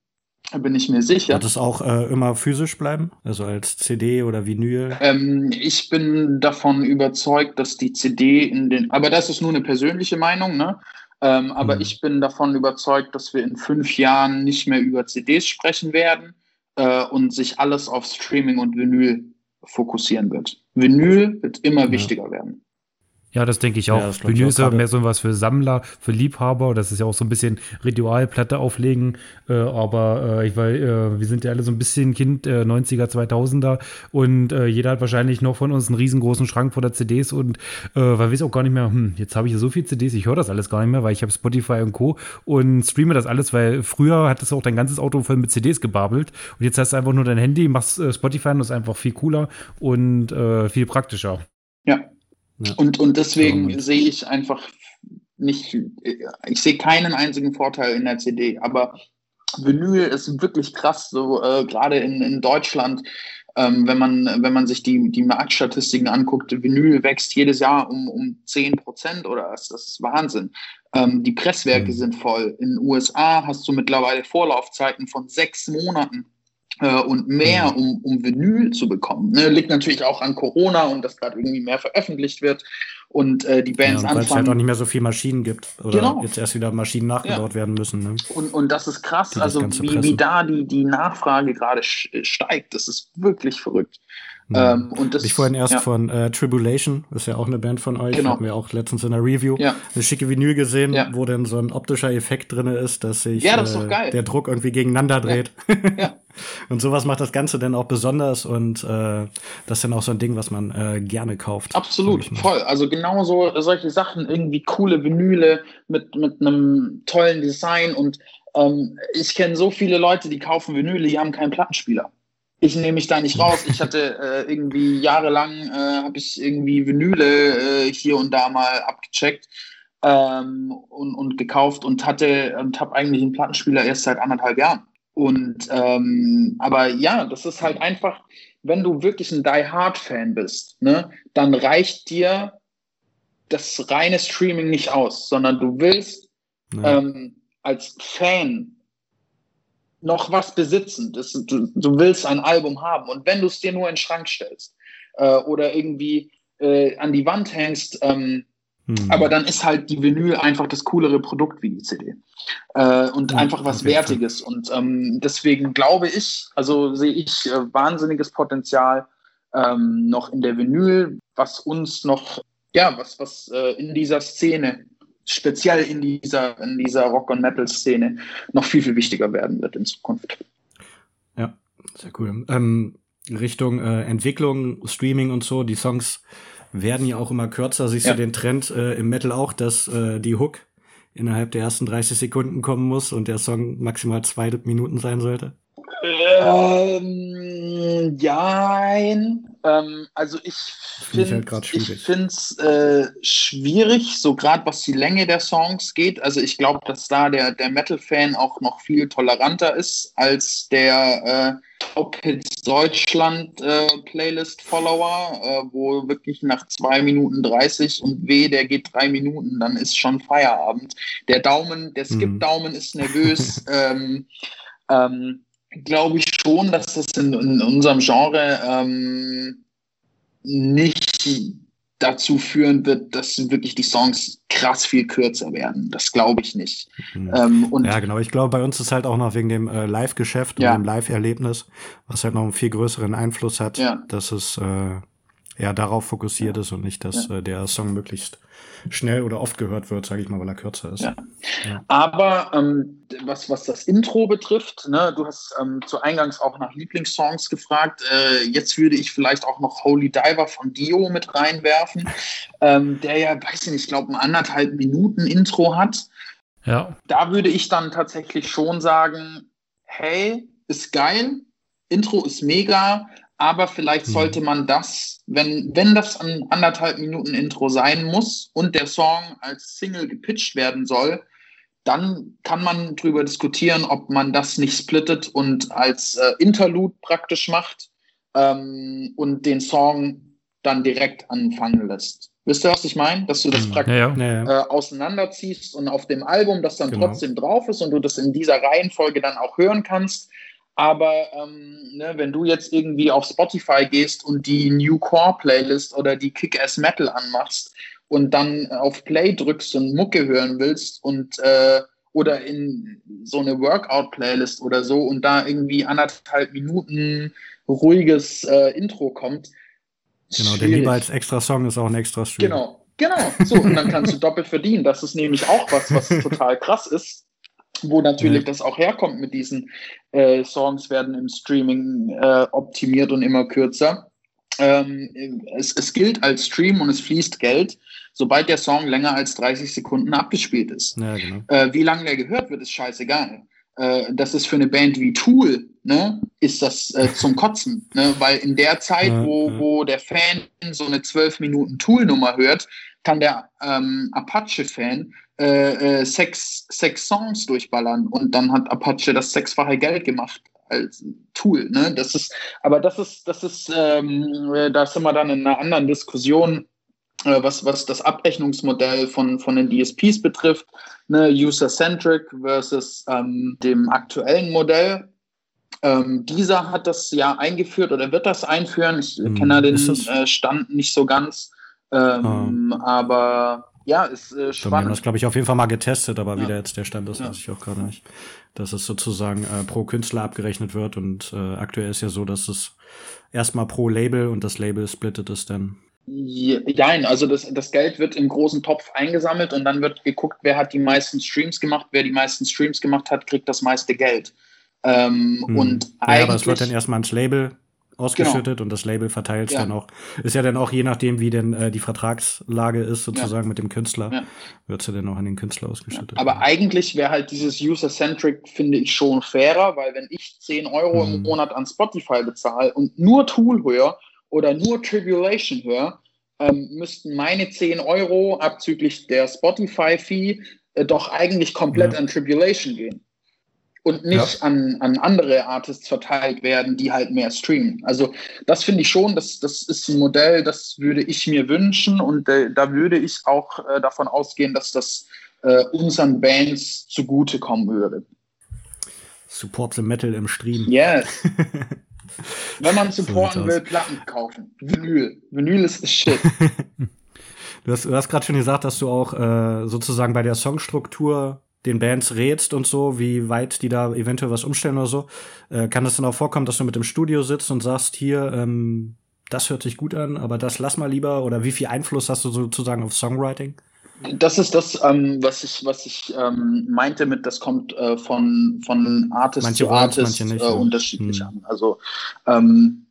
bin ich mir sicher. Wird es auch äh, immer physisch bleiben? Also als CD oder Vinyl? Ähm, ich bin davon überzeugt, dass die CD in den, aber das ist nur eine persönliche Meinung, ne? Ähm, aber hm. ich bin davon überzeugt, dass wir in fünf Jahren nicht mehr über CDs sprechen werden äh, und sich alles auf Streaming und Vinyl fokussieren wird. Vinyl wird immer ja. wichtiger werden. Ja, das denke ich auch. Ja, Vinyl ist aber mehr so was für Sammler, für Liebhaber. Das ist ja auch so ein bisschen Ritualplatte auflegen. Äh, aber äh, ich weil, äh, wir sind ja alle so ein bisschen Kind äh, 90er, 2000er und äh, jeder hat wahrscheinlich noch von uns einen riesengroßen Schrank voller CDs und äh, weil wir es auch gar nicht mehr, hm, jetzt habe ich ja so viele CDs, ich höre das alles gar nicht mehr, weil ich habe Spotify und Co. und streame das alles, weil früher hat es auch dein ganzes Auto voll mit CDs gebabelt und jetzt hast du einfach nur dein Handy, machst äh, Spotify und das ist einfach viel cooler und äh, viel praktischer. Ja, und, und deswegen sehe ich einfach nicht, ich sehe keinen einzigen Vorteil in der CD, aber Vinyl ist wirklich krass, so äh, gerade in, in Deutschland, ähm, wenn, man, wenn man sich die, die Marktstatistiken anguckt, Vinyl wächst jedes Jahr um, um 10 Prozent oder was, das ist Wahnsinn. Ähm, die Presswerke mhm. sind voll. In den USA hast du mittlerweile Vorlaufzeiten von sechs Monaten und mehr, Mhm. um, um Vinyl zu bekommen. Ne, liegt natürlich auch an Corona und dass gerade irgendwie mehr veröffentlicht wird und äh, die Ja, Bands und weil es halt auch anfangen. nicht mehr so viele Maschinen gibt oder Genau. jetzt erst wieder Maschinen nachgebaut werden müssen. Ne? Und, und das ist krass, das also wie, pressen. wie da die, die Nachfrage gerade steigt. Das ist wirklich verrückt. Ähm, und das, ich vorhin erst ja, von äh, Tribulation, ist ja auch eine Band von euch, Genau. hatten wir auch letztens in der Review, Ja. eine schicke Vinyl gesehen, Ja. wo dann so ein optischer Effekt drin ist, dass sich das äh, der Druck irgendwie gegeneinander dreht. Und sowas macht das Ganze dann auch besonders und äh, das ist dann auch so ein Ding, was man äh, gerne kauft. Absolut, voll. Also genauso solche Sachen, irgendwie coole Vinyle mit, mit einem tollen Design. Und ähm, ich kenne so viele Leute, die kaufen Vinyle, die haben keinen Plattenspieler. Ich nehme mich da nicht raus. Ich hatte äh, irgendwie jahrelang, äh, habe ich irgendwie Vinyle äh, hier und da mal abgecheckt ähm, und, und gekauft und hatte und habe eigentlich einen Plattenspieler erst seit anderthalb Jahren. Und ähm, aber ja, das ist halt einfach, wenn du wirklich ein Die Hard Fan bist, ne, dann reicht dir das reine Streaming nicht aus, sondern du willst Ja. ähm, als Fan noch was besitzen. Das, du, du willst ein Album haben. Und wenn du es dir nur in den Schrank stellst äh, oder irgendwie äh, an die Wand hängst, ähm, Hm. aber dann ist halt die Vinyl einfach das coolere Produkt wie die CD. Äh, und Ja, einfach was jeden Fall. Wertiges. Und ähm, deswegen glaube ich, also sehe ich äh, wahnsinniges Potenzial ähm, noch in der Vinyl, was uns noch, ja, was, was äh, in dieser Szene, speziell in dieser, in dieser Rock- und Metal-Szene, noch viel, viel wichtiger werden wird in Zukunft. Ja, sehr cool. Ähm, Richtung äh, Entwicklung, Streaming und so, die Songs werden ja auch immer kürzer. Siehst Ja. du den Trend äh, im Metal auch, dass äh, die Hook innerhalb der ersten 30 Sekunden kommen muss und der Song maximal zwei Minuten sein sollte? Ähm, jein. Ähm, also ich Finde finde halt es äh, schwierig, so gerade was die Länge der Songs geht. Also ich glaube, dass da der, der Metal-Fan auch noch viel toleranter ist als der äh, Top Hits Deutschland äh, Playlist-Follower, äh, wo wirklich nach zwei Minuten 30 und weh, der geht drei Minuten, dann ist schon Feierabend. Der Daumen, der Mhm. Skip-Daumen ist nervös. ähm, ähm, glaube ich schon, dass das in, in unserem Genre ähm, nicht dazu führen wird, dass wirklich die Songs krass viel kürzer werden. Das glaube ich nicht. Hm. Ähm, Ja, genau. Ich glaube, bei uns ist halt auch noch wegen dem äh, Live-Geschäft Ja. und dem Live-Erlebnis, was halt noch einen viel größeren Einfluss hat, Ja. dass es äh, eher darauf fokussiert ist und nicht, dass äh, der Song möglichst schnell oder oft gehört wird, sage ich mal, weil er kürzer ist. Ja. Aber ähm, was, was das Intro betrifft, ne, du hast ähm, zu Eingangs auch nach Lieblingssongs gefragt. Äh, jetzt würde ich vielleicht auch noch Holy Diver von Dio mit reinwerfen, ähm, der ja, weiß ich nicht, ich glaube, ein anderthalb Minuten Intro hat. Ja. Da würde ich dann tatsächlich schon sagen, hey, ist geil, Intro ist mega, aber vielleicht Mhm. sollte man das, wenn, wenn das ein anderthalb Minuten Intro sein muss und der Song als Single gepitcht werden soll, dann kann man drüber diskutieren, ob man das nicht splittet und als äh, Interlude praktisch macht ähm, und den Song dann direkt anfangen lässt. Wisst ihr, was ich meine? Dass du das Mhm. praktisch. Ja, ja. äh, auseinanderziehst und auf dem Album das dann Genau. trotzdem drauf ist und du das in dieser Reihenfolge dann auch hören kannst. Aber ähm, ne, wenn du jetzt irgendwie auf Spotify gehst und die New Core Playlist oder die Kick-Ass Metal anmachst und dann auf Play drückst und Mucke hören willst und äh, oder in so eine Workout-Playlist oder so und da irgendwie anderthalb Minuten ruhiges äh, Intro kommt. Genau, der lieber als extra Song ist auch ein extra Stream. Genau, genau. So, und dann kannst du doppelt verdienen. Das ist nämlich auch was, was total krass ist, wo natürlich Ja. das auch herkommt mit diesen äh, Songs werden im Streaming äh, optimiert und immer kürzer. Ähm, es, es gilt als Stream und es fließt Geld, sobald der Song länger als 30 Sekunden abgespielt ist. Ja, genau. Äh, wie lange der gehört wird, ist scheißegal. Äh, das ist für eine Band wie Tool, ne, ist das äh, zum Kotzen. Ne? Weil in der Zeit, Ja, wo, ja. wo der Fan so eine 12 Minuten Tool-Nummer hört, kann der ähm, Apache-Fan äh, äh, sechs, sechs Songs durchballern und dann hat Apache das sechsfache Geld gemacht als Tool. Ne? Das ist, aber das ist, das ist, ähm, äh, da sind wir dann in einer anderen Diskussion, äh, was, was das Abrechnungsmodell von, von den DSPs betrifft, ne, User-Centric versus ähm, dem aktuellen Modell. Ähm, dieser hat das ja eingeführt oder wird das einführen. Ich hm, kenne den äh, Stand nicht so ganz. Ähm, ah. Aber ja, ist äh, spannend. Wir haben das, glaube ich, auf jeden Fall mal getestet, aber ja. wie da jetzt der Stand ist, ja. weiß ich auch gerade nicht. Dass es sozusagen äh, pro Künstler abgerechnet wird und äh, aktuell ist ja so, dass es erstmal pro Label und das Label splittet es dann. Nein, also das, das Geld wird im großen Topf eingesammelt und dann wird geguckt, wer hat die meisten Streams gemacht. Wer die meisten Streams gemacht hat, kriegt das meiste Geld. Ähm, hm. Und ja, aber es wird dann erstmal ans Label ausgeschüttet genau. und das Label verteilt es ja. dann auch. Ist ja dann auch je nachdem, wie denn äh, die Vertragslage ist, sozusagen ja. mit dem Künstler, ja. wird es ja dann auch an den Künstler ausgeschüttet. Aber eigentlich wäre halt dieses User-Centric, finde ich, schon fairer, weil wenn ich 10 Euro mhm. im Monat an Spotify bezahle und nur Tool höre oder nur Tribulation höre, ähm, müssten meine 10 Euro abzüglich der Spotify-Fee äh, doch eigentlich komplett an Tribulation gehen und nicht ja. an, an andere Artists verteilt werden, die halt mehr streamen. Also das finde ich schon, das, das ist ein Modell, das würde ich mir wünschen und äh, da würde ich auch äh, davon ausgehen, dass das äh, unseren Bands zugutekommen würde. Support the Metal im Stream. Yes. Wenn man supporten so will, Platten kaufen. Vinyl. Vinyl ist shit. du hast, du hast gerade schon gesagt, dass du auch äh, sozusagen bei der Songstruktur den Bands rätst und so, wie weit die da eventuell was umstellen oder so, äh, kann das dann auch vorkommen, dass du mit dem Studio sitzt und sagst, hier, ähm, das hört sich gut an, aber das lass mal lieber oder wie viel Einfluss hast du sozusagen auf Songwriting? Das ist das, ähm, was ich, was ich ähm, meinte mit, das kommt äh, von, von Artist manche zu Artist manche nicht, äh, unterschiedlich hm. an. Also ähm,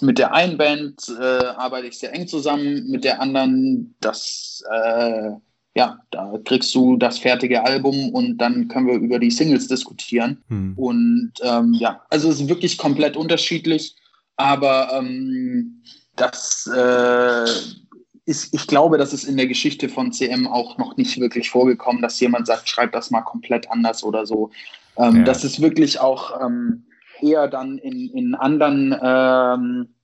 mit der einen Band äh, arbeite ich sehr eng zusammen, mit der anderen das äh, ja, da kriegst du das fertige Album und dann können wir über die Singles diskutieren. Hm. Und ähm, ja, also es ist wirklich komplett unterschiedlich, aber ähm, das äh, ist, ich glaube, das ist in der Geschichte von CM auch noch nicht wirklich vorgekommen, dass jemand sagt, schreib das mal komplett anders oder so. Ähm, ja. Das ist wirklich auch ähm, eher dann in, in anderen ähm,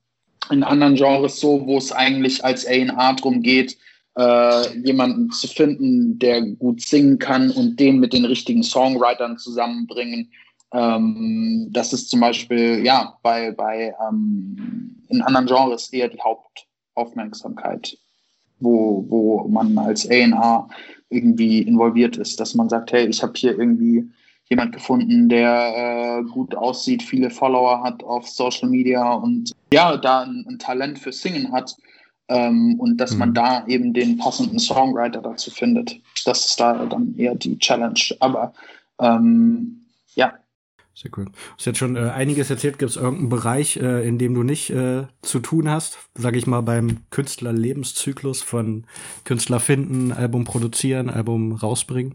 in anderen Genres so, wo es eigentlich als A&R drum geht, äh, jemanden zu finden, der gut singen kann und den mit den richtigen Songwritern zusammenbringen. Ähm, das ist zum Beispiel, ja, bei, bei ähm, in anderen Genres eher die Hauptaufmerksamkeit, wo, wo man als A&R irgendwie involviert ist, dass man sagt, hey, ich habe hier irgendwie jemand gefunden, der äh, gut aussieht, viele Follower hat auf Social Media und ja, da ein, ein Talent für Singen hat ähm, und dass mhm. man da eben den passenden Songwriter dazu findet. Das ist da dann eher die Challenge. Aber ähm, ja. Sehr cool. Du hast jetzt schon äh, einiges erzählt. Gibt es irgendeinen Bereich, äh, in dem du nicht äh, zu tun hast? Sag ich mal beim Künstlerlebenszyklus von Künstler finden, Album produzieren, Album rausbringen?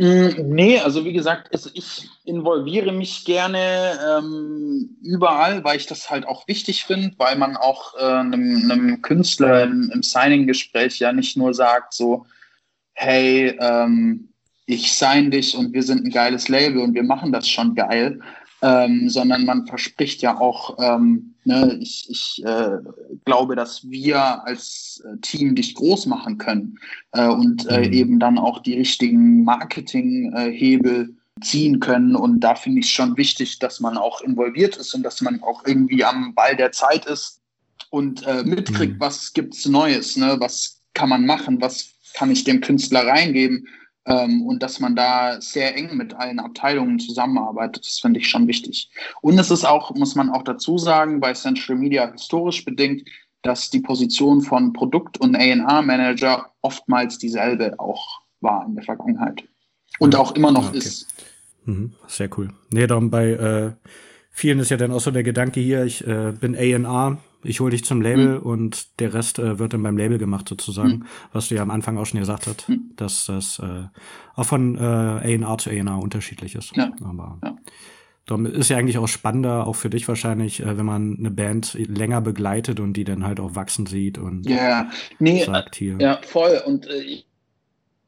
Mm, nee, also wie gesagt, also ich involviere mich gerne ähm, überall, weil ich das halt auch wichtig finde, weil man auch äh, einem, einem Künstler im, im Signing-Gespräch ja nicht nur sagt so, hey, ähm, ich sign dich und wir sind ein geiles Label und wir machen das schon geil, ähm, sondern man verspricht ja auch, ähm, ne, ich, ich äh, glaube, dass wir als äh, Team dich groß machen können äh, und äh, mhm. eben dann auch die richtigen Marketinghebel ziehen können. Und da finde ich es schon wichtig, dass man auch involviert ist und dass man auch irgendwie am Ball der Zeit ist und äh, mitkriegt, mhm. was gibt's Neues, ne? was kann man machen, was kann ich dem Künstler reingeben ähm, und dass man da sehr eng mit allen Abteilungen zusammenarbeitet, das finde ich schon wichtig. Und es ist auch, muss man auch dazu sagen, bei Central Media historisch bedingt, dass die Position von Produkt- und A&R-Manager oftmals dieselbe auch war in der Vergangenheit und auch immer noch okay. ist. Mhm, sehr cool. Nee, darum bei äh, vielen ist ja dann auch so der Gedanke hier, ich äh, bin A&R, ich hole dich zum Label mhm. und der Rest äh, wird dann beim Label gemacht sozusagen, mhm. was du ja am Anfang auch schon gesagt hast, mhm. dass das äh, auch von äh, A&R zu A&R unterschiedlich ist. Ja. Aber ja. Darum ist ja eigentlich auch spannender, auch für dich wahrscheinlich, äh, wenn man eine Band länger begleitet und die dann halt auch wachsen sieht und ja, nee, sagt hier. Ja, voll. Und äh,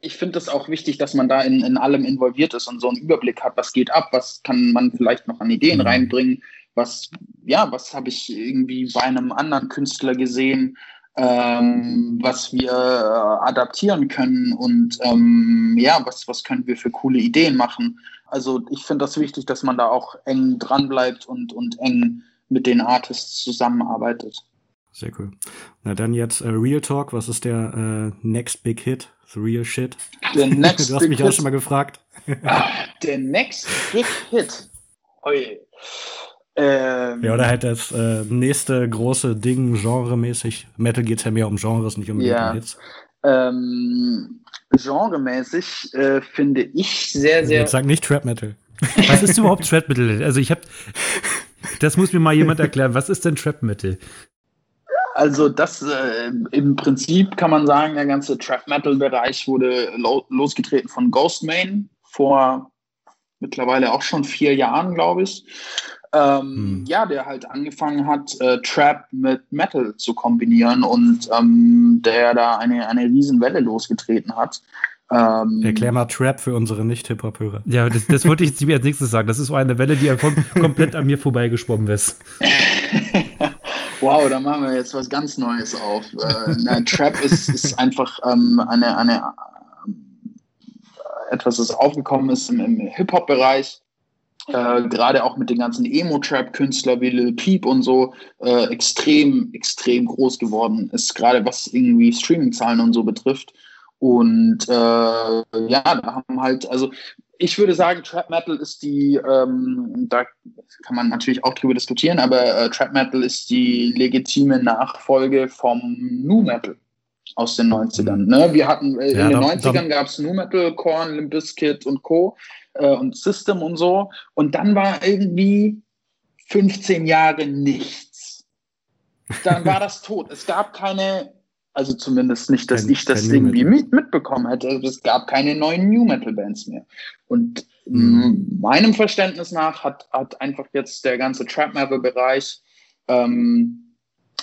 ich finde es auch wichtig, dass man da in, in allem involviert ist und so einen Überblick hat, was geht ab, was kann man vielleicht noch an Ideen mhm. reinbringen was, ja, was habe ich irgendwie bei einem anderen Künstler gesehen, ähm, was wir äh, adaptieren können und ähm, ja, was, was können wir für coole Ideen machen. Also ich finde das wichtig, dass man da auch eng dran bleibt und, und eng mit den Artists zusammenarbeitet. Sehr cool. Na dann jetzt äh, Real Talk, was ist der äh, Next Big Hit? The Real Shit? Der next du hast mich auch schon mal gefragt. Ah, der Next Big Hit. Oi. Ähm, Ja, oder halt das äh, nächste große Ding, genremäßig. Metal geht's ja mehr um Genres, nicht um Ja. Hits. ähm, genremäßig äh, finde ich sehr, sehr. Jetzt sag nicht Trap Metal. Was ist überhaupt Trap Metal? Also ich habe, das muss mir mal jemand erklären. Was ist denn Trap Metal? Also das äh, im Prinzip kann man sagen, der ganze Trap Metal Bereich wurde lo losgetreten von Ghostman vor mittlerweile auch schon vier Jahren, glaube ich. Ähm, Hm. Ja, der halt angefangen hat, äh, Trap mit Metal zu kombinieren und ähm, der da eine, eine Riesenwelle losgetreten hat. Ähm, Erklär mal Trap für unsere Nicht-Hip-Hop-Hörer. Ja, das, das wollte ich jetzt als nächstes sagen. Das ist so eine Welle, die einfach komplett an mir vorbeigeschwommen ist. Wow, da machen wir jetzt was ganz Neues auf. Äh, na, Trap ist, ist einfach ähm, eine, eine ähm, etwas, das aufgekommen ist im, im Hip-Hop-Bereich. Äh, Gerade auch mit den ganzen Emo-Trap-Künstlern wie Lil Peep und so äh, extrem, extrem groß geworden ist, gerade was irgendwie Streaming-Zahlen und so betrifft. Und äh, ja, da haben halt, also ich würde sagen, Trap Metal ist die, ähm, da kann man natürlich auch drüber diskutieren, aber äh, Trap Metal ist die legitime Nachfolge vom Nu Metal aus den 90ern. Ne? Wir hatten äh, Ja, in den da- 90ern da- gab es Nu Metal, Korn, Limp Bizkit und Co. Äh, und System und so. Und dann war irgendwie 15 Jahre nichts. Dann war das tot. Es gab keine, also zumindest nicht, dass Kein- ich das irgendwie mit, mitbekommen hätte. Also es gab keine neuen New Metal Bands mehr. Und Mhm. meinem Verständnis nach hat, hat einfach jetzt der ganze Trap Metal Bereich ähm,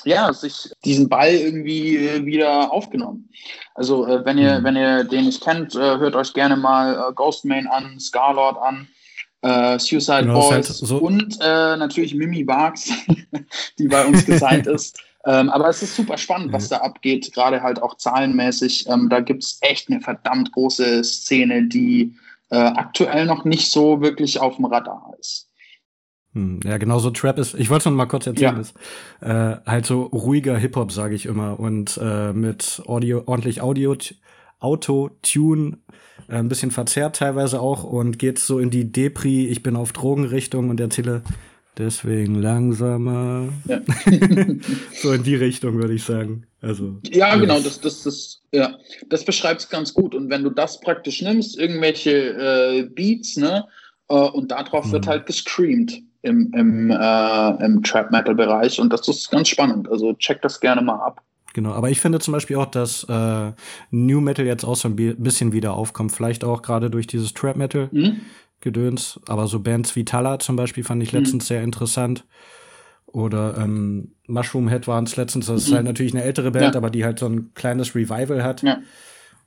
ja, sich diesen Ball irgendwie äh, wieder aufgenommen. Also äh, wenn ihr, Mhm. wenn ihr den nicht kennt, äh, hört euch gerne mal äh, Ghostman an, Scarlord an, äh, Suicide Genau, Boys halt so- und äh, natürlich Mimi Barks, die bei uns gesigned ist. Ähm, aber es ist super spannend, was da abgeht, gerade halt auch zahlenmäßig. Ähm, da gibt es echt eine verdammt große Szene, die aktuell noch nicht so wirklich auf dem Radar ist. Hm, ja, genau so Trap ist. Ich wollte es noch mal kurz erzählen. Ja. Ist, äh, halt so ruhiger Hip-Hop, sage ich immer. Und äh, mit Audio, ordentlich Audio, Auto-Tune, äh, ein bisschen verzerrt teilweise auch und geht so in die Depri, ich bin auf Drogenrichtung und erzähle deswegen langsamer. Ja. so in die Richtung, würde ich sagen. Also. Ja, alles. genau, das, das, das, ja, das beschreibt es ganz gut. Und wenn du das praktisch nimmst, irgendwelche äh, Beats, ne, äh, und darauf wird Mhm. halt gescreamt im, im, äh, im Trap-Metal-Bereich. Und das ist ganz spannend. Also check das gerne mal ab. Genau, aber ich finde zum Beispiel auch, dass äh, New Metal jetzt auch so ein bi- bisschen wieder aufkommt. Vielleicht auch gerade durch dieses Trap Metal. Mhm. Gedöns. Aber so Bands wie Tala zum Beispiel fand ich Mhm. letztens sehr interessant. Oder ähm, Mushroom Head waren es letztens. Das ist Mhm. halt natürlich eine ältere Band, Ja. aber die halt so ein kleines Revival hat. Ja.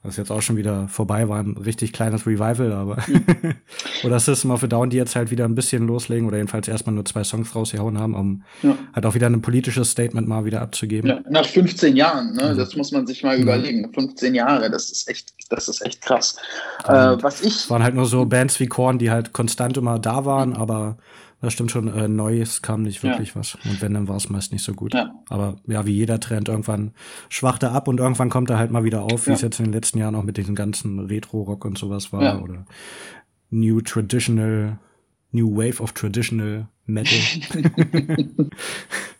Was jetzt auch schon wieder vorbei war, ein richtig kleines Revival, aber. Mhm. oder System of a Down, die jetzt halt wieder ein bisschen loslegen oder jedenfalls erstmal nur zwei Songs rausgehauen haben, um Ja. halt auch wieder ein politisches Statement mal wieder abzugeben. Ja, nach 15 Jahren, ne? Mhm. das muss man sich mal Mhm. überlegen. 15 Jahre, das ist echt, das ist echt krass. Äh, was ich, Es waren halt nur so Bands wie Korn, die halt konstant immer da waren, aber das stimmt schon, äh, Neues kam nicht Ja. wirklich was. Und wenn, dann war es meist nicht so gut. Ja. Aber ja, wie jeder Trend, irgendwann schwacht er ab und irgendwann kommt er halt mal wieder auf, wie Ja. es jetzt in den letzten Jahren auch mit diesem ganzen Retro-Rock und sowas war. Ja. Oder New Traditional, New Wave of Traditional Metal.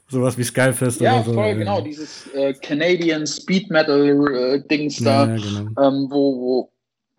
Sowas wie Skyfest ja, oder so. voll, äh, genau, dieses äh, Canadian Speed Metal äh, Dings da. Ja, genau. ähm, wo, wo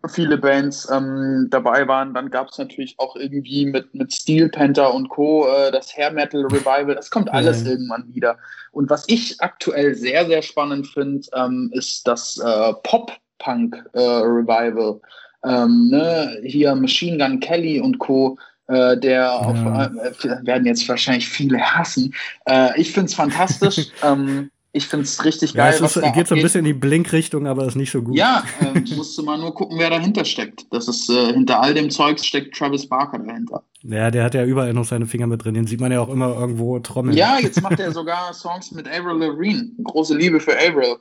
viele Bands ähm, dabei waren. Dann gab es natürlich auch irgendwie mit, mit Steel Panther und Co. Äh, das Hair Metal Revival. Das kommt alles Ja. irgendwann wieder. Und was ich aktuell sehr, sehr spannend finde, ähm, ist das äh, Pop-Punk äh, Revival. Ähm, ne? Hier Machine Gun Kelly und Co. Äh, der auf, Ja. äh, werden jetzt wahrscheinlich viele hassen. Äh, ich finde es fantastisch. ähm, ich finde es richtig Ja, geil. es was ist, geht so ein bisschen in die Blinkrichtung, aber ist nicht so gut. Ja, ähm, musst du mal nur gucken, wer dahinter steckt. Das ist, äh, hinter all dem Zeugs steckt Travis Barker dahinter. Ja, der hat ja überall noch seine Finger mit drin. Den sieht man ja auch immer irgendwo trommeln. Ja, jetzt macht er sogar Songs mit Avril Lavigne. Große Liebe für Avril.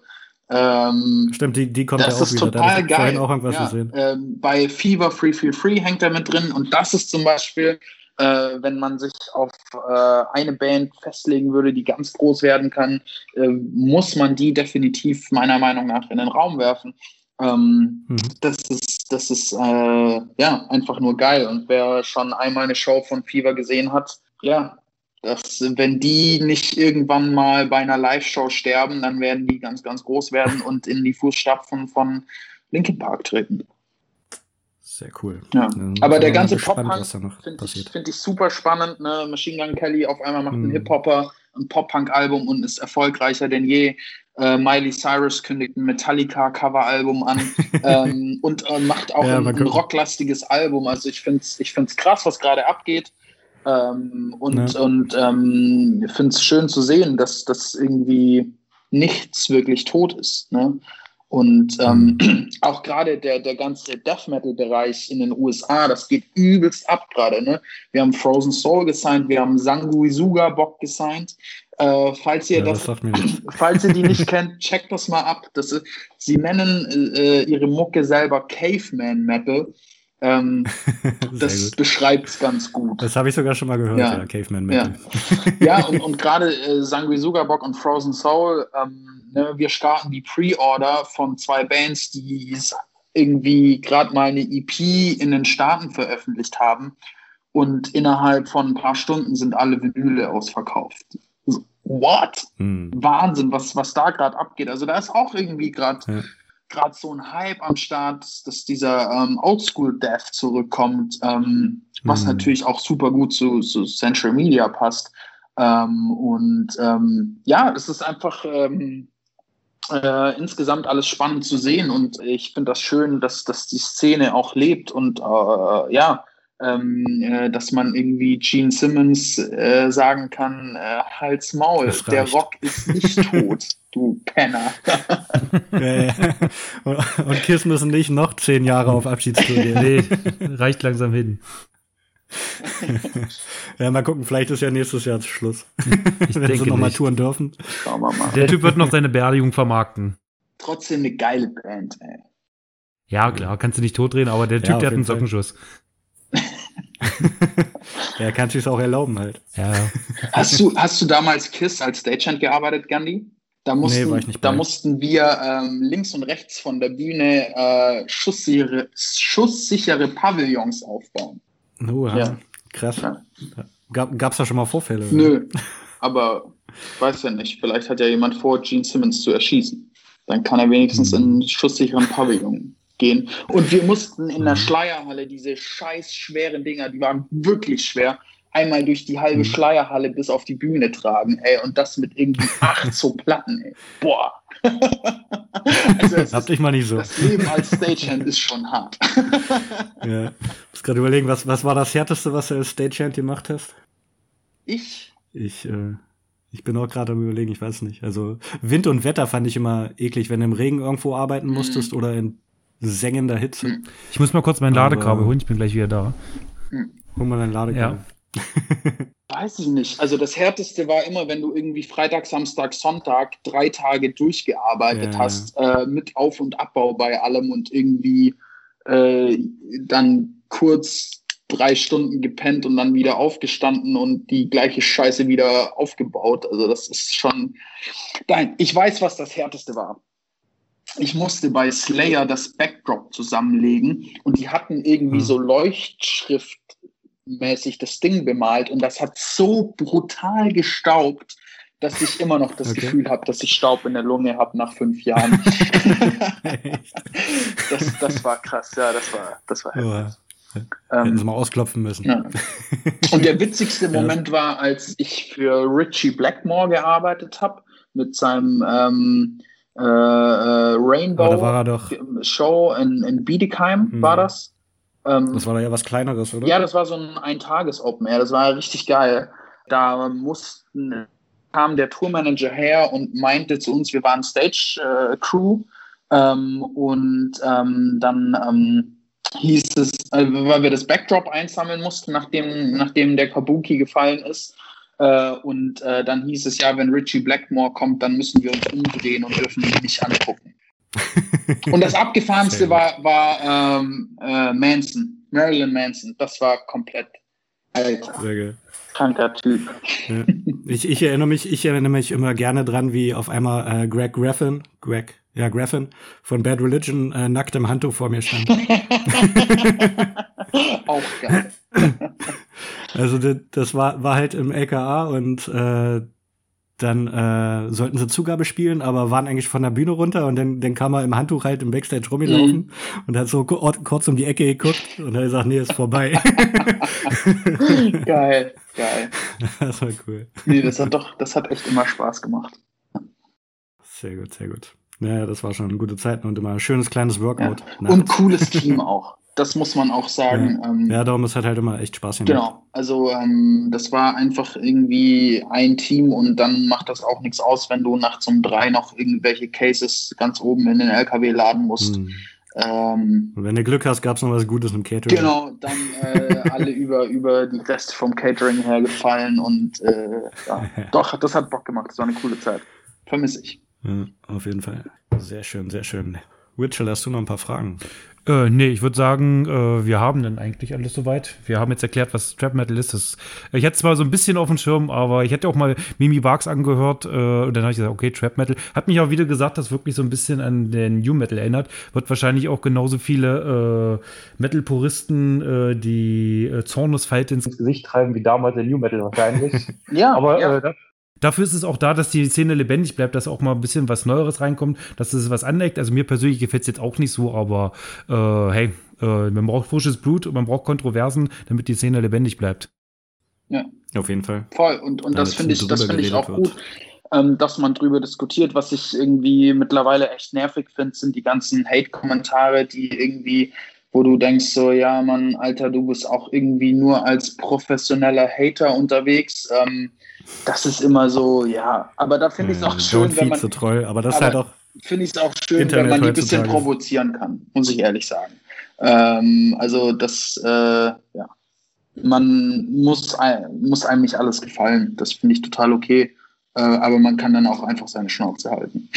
Ähm, Stimmt, die, die kommt das ja auch ist wieder. total da geil. auch irgendwas ja, gesehen. Ähm, bei Fever Free Feel Free hängt er mit drin und das ist zum Beispiel, äh, wenn man sich auf äh, eine Band festlegen würde, die ganz groß werden kann, äh, muss man die definitiv meiner Meinung nach in den Raum werfen. Ähm, mhm. Das ist, das ist äh, ja einfach nur geil. Und wer schon einmal eine Show von Fever gesehen hat, ja, dass wenn die nicht irgendwann mal bei einer Live-Show sterben, dann werden die ganz, ganz groß werden und in die Fußstapfen von Linkin Park treten. Sehr cool. Ja. Aber der ganze Pop-Punk finde ich, find ich, super spannend. Ne? Machine Gun Kelly auf einmal macht mhm. einen Hip-Hopper, ein Pop-Punk-Album und ist erfolgreicher denn je. Äh, Miley Cyrus kündigt ein Metallica-Cover-Album an ähm, und äh, macht auch ja, ein, ein rocklastiges Album. Also ich finde es ich find's krass, was gerade abgeht. Ähm, und ja. und ähm, ich finde es schön zu sehen, dass das irgendwie nichts wirklich tot ist. Ne? Und ähm, mhm. auch gerade der, der ganze Death Metal-Bereich in den USA, das geht übelst ab gerade. Ne? Wir haben Frozen Soul gesigned, wir haben Sanguisuga Bock gesigned. Äh, falls ihr ja, das, das falls ihr die nicht kennt, checkt das mal ab. Das ist, sie nennen äh, ihre Mucke selber Caveman Metal. Ähm, das beschreibt es ganz gut. Das habe ich sogar schon mal gehört, ja, ja Caveman Metal. Ja, ja und, und gerade äh, Sanguisuga Bock und Frozen Soul, ähm, ne, wir starten die Pre-Order von zwei Bands, die irgendwie gerade mal eine EP in den Staaten veröffentlicht haben. Und innerhalb von ein paar Stunden sind alle Vinyle ausverkauft. What? Hm. Wahnsinn, was, was da gerade abgeht. Also da ist auch irgendwie gerade ja gerade so ein Hype am Start, dass dieser ähm, Oldschool-Dev zurückkommt, ähm, was mhm. natürlich auch super gut zu, zu Central Media passt. Ähm, und ähm, ja, es ist einfach ähm, äh, insgesamt alles spannend zu sehen und ich finde das schön, dass, dass die Szene auch lebt und äh, ja, ähm, äh, dass man irgendwie Gene Simmons äh, sagen kann, äh, Hals Maul, der Rock ist nicht tot, du Penner. ja, ja. Und Kiss müssen nicht noch zehn Jahre auf Abschiedstour gehen. Nee, reicht langsam hin. ja, mal gucken, vielleicht ist ja nächstes Jahr Schluss. Ich Wenn sie nochmal touren dürfen. Schauen wir mal. Der Typ wird noch seine Beerdigung vermarkten. Trotzdem eine geile Band, ey. Ja, klar, kannst du nicht totdrehen, aber der Typ, ja, der hat einen Sockenschuss. ja, kannst du es auch erlauben halt. Ja. Hast du, hast du damals KISS als Stagehand gearbeitet, Gandhi? Da mussten, nee, da mussten wir ähm, links und rechts von der Bühne äh, schusssichere, schusssichere Pavillons aufbauen. Oh, ja. Krass. Ja. Gab es da schon mal Vorfälle? Nö, aber weiß ja nicht. Vielleicht hat ja jemand vor, Gene Simmons zu erschießen. Dann kann er wenigstens hm. in einen schusssicheren Pavillon gehen. Und wir mussten in der mhm. Schleierhalle diese scheiß schweren Dinger, die waren wirklich schwer, einmal durch die halbe mhm. Schleierhalle bis auf die Bühne tragen, ey, und das mit irgendwie acht so Platten, ey. Boah. also Habt ich mal nicht so. Das Leben als Stagehand ist schon hart. ja. Ich muss gerade überlegen, was, was war das Härteste, was du als Stagehand gemacht hast? Ich? Ich, äh, ich bin auch gerade am überlegen, ich weiß nicht. Also Wind und Wetter fand ich immer eklig, wenn du im Regen irgendwo arbeiten musstest mhm. oder in sengender Hitze. Hm. Ich muss mal kurz mein Ladekabel holen, ich bin gleich wieder da. Hm. Hol mal dein Ladekabel. Ja. Weiß ich nicht. Also das Härteste war immer, wenn du irgendwie Freitag, Samstag, Sonntag drei Tage durchgearbeitet ja. hast, äh, mit Auf- und Abbau bei allem und irgendwie äh, dann kurz drei Stunden gepennt und dann wieder aufgestanden und die gleiche Scheiße wieder aufgebaut. Also das ist schon. Nein, ich weiß, was das Härteste war ich musste bei Slayer das Backdrop zusammenlegen und die hatten irgendwie hm. so Leuchtschriftmäßig das Ding bemalt und das hat so brutal gestaubt, dass ich immer noch das okay. Gefühl habe, dass ich Staub in der Lunge habe nach fünf Jahren. das, das war krass, ja, das war, das war heftig. Hätten sie mal ausklopfen müssen. Ja. Und der witzigste Moment war, als ich für Richie Blackmore gearbeitet habe mit seinem ähm, äh, äh, Rainbow doch, Show in, in Bietigheim mhm. war das. Ähm, das war da ja was Kleineres, oder? Ja, das war so ein Eintages-Open Air. Das war richtig geil. Da mussten, kam der Tourmanager her und meinte zu uns, wir waren Stage-Crew. Äh, ähm, und ähm, dann ähm, hieß es, äh, weil wir das Backdrop einsammeln mussten, nachdem, nachdem der Kabuki gefallen ist. Äh, und äh, dann hieß es ja, wenn Richie Blackmore kommt, dann müssen wir uns umdrehen und dürfen ihn nicht angucken. und das abgefahrenste war, war ähm, äh, Manson, Marilyn Manson. Das war komplett Alter. Sehr geil. Kranker Typ. Ja. Ich, ich, erinnere mich, ich erinnere mich immer gerne dran, wie auf einmal äh, Greg Graffin, Greg, ja, Graffin von Bad Religion äh, nackt im Handtuch vor mir stand. Auch geil. Also das, das war, war halt im LKA und äh, dann äh, sollten sie Zugabe spielen, aber waren eigentlich von der Bühne runter und dann, dann kam er im Handtuch halt im Backstage rumgelaufen mhm. und hat so kurz um die Ecke geguckt und er sagt, nee, ist vorbei. geil, geil. Das war cool. Nee, das hat doch, das hat echt immer Spaß gemacht. Sehr gut, sehr gut. Naja, das war schon gute Zeit und immer ein schönes kleines Workout. Ja. Und cooles Team auch das muss man auch sagen. Ja, ähm, ja darum ist halt, halt immer echt Spaß gemacht. Genau, also ähm, das war einfach irgendwie ein Team und dann macht das auch nichts aus, wenn du nachts um drei noch irgendwelche Cases ganz oben in den LKW laden musst. Hm. Ähm, wenn du Glück hast, gab es noch was Gutes im Catering. Genau, dann äh, alle über, über die Reste vom Catering hergefallen und äh, ja, doch, das hat Bock gemacht. Das war eine coole Zeit. Vermisse ich. Ja, auf jeden Fall. Sehr schön, sehr schön. Witchell, hast du noch ein paar Fragen? Äh, nee, ich würde sagen, äh, wir haben dann eigentlich alles soweit. Wir haben jetzt erklärt, was Trap Metal ist. Das, ich hätte zwar so ein bisschen auf dem Schirm, aber ich hätte auch mal Mimi Barks angehört äh, und dann habe ich gesagt, okay, Trap Metal. Hat mich auch wieder gesagt, das wirklich so ein bisschen an den New Metal erinnert. Wird wahrscheinlich auch genauso viele äh, Metal-Puristen äh, die äh, Zornesfalte ins Gesicht treiben, wie damals der New Metal wahrscheinlich. ja, aber ja. Dafür ist es auch da, dass die Szene lebendig bleibt, dass auch mal ein bisschen was Neueres reinkommt, dass es was aneckt. Also mir persönlich gefällt es jetzt auch nicht so, aber äh, hey, äh, man braucht frisches Blut und man braucht Kontroversen, damit die Szene lebendig bleibt. Ja. Auf jeden Fall. Voll. Und, und das finde ich, das finde ich auch wird. gut, ähm, dass man drüber diskutiert. Was ich irgendwie mittlerweile echt nervig finde, sind die ganzen Hate-Kommentare, die irgendwie wo du denkst so, ja, Mann, Alter, du bist auch irgendwie nur als professioneller Hater unterwegs. Ähm, das ist immer so, ja, aber da finde ich es auch schön, wenn man, so treu, aber das aber halt auch finde ich es auch schön, Internet wenn man die ein bisschen provozieren kann, muss ich ehrlich sagen. Ähm, also das, äh, ja, man muss, muss einem nicht alles gefallen. Das finde ich total okay. Äh, aber man kann dann auch einfach seine Schnauze halten.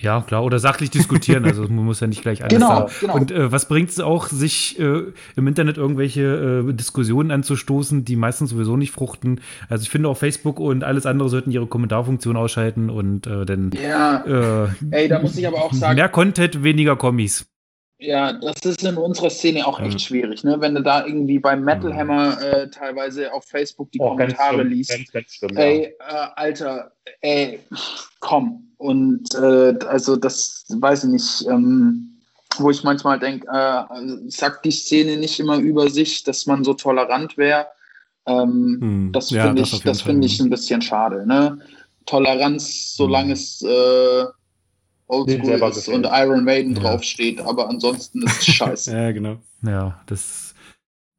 Ja, klar, oder sachlich diskutieren, also man muss ja nicht gleich alles genau, sagen. Genau. Und äh, was bringt es auch, sich äh, im Internet irgendwelche äh, Diskussionen anzustoßen, die meistens sowieso nicht fruchten? Also ich finde auch Facebook und alles andere sollten ihre Kommentarfunktion ausschalten und äh, dann ja. Äh, Ey, da muss ich aber auch sagen. Mehr Content, weniger Kommis. Ja, das ist in unserer Szene auch echt schwierig, ne? Wenn du da irgendwie beim Metal Hammer äh, teilweise auf Facebook die oh, Kommentare ganz liest. Ganz, ganz schlimm, ey, ja. äh, Alter, ey, komm. Und äh, also das weiß ich nicht, ähm, wo ich manchmal denke, äh, sagt die Szene nicht immer über sich, dass man so tolerant wäre. Ähm, hm. Das ja, finde ich, das finde ich ein bisschen schade. Ne? Toleranz, solange hm. es äh, Oldschool ist und Iron Maiden ja. draufsteht, aber ansonsten ist es scheiße. ja, genau. Ja, das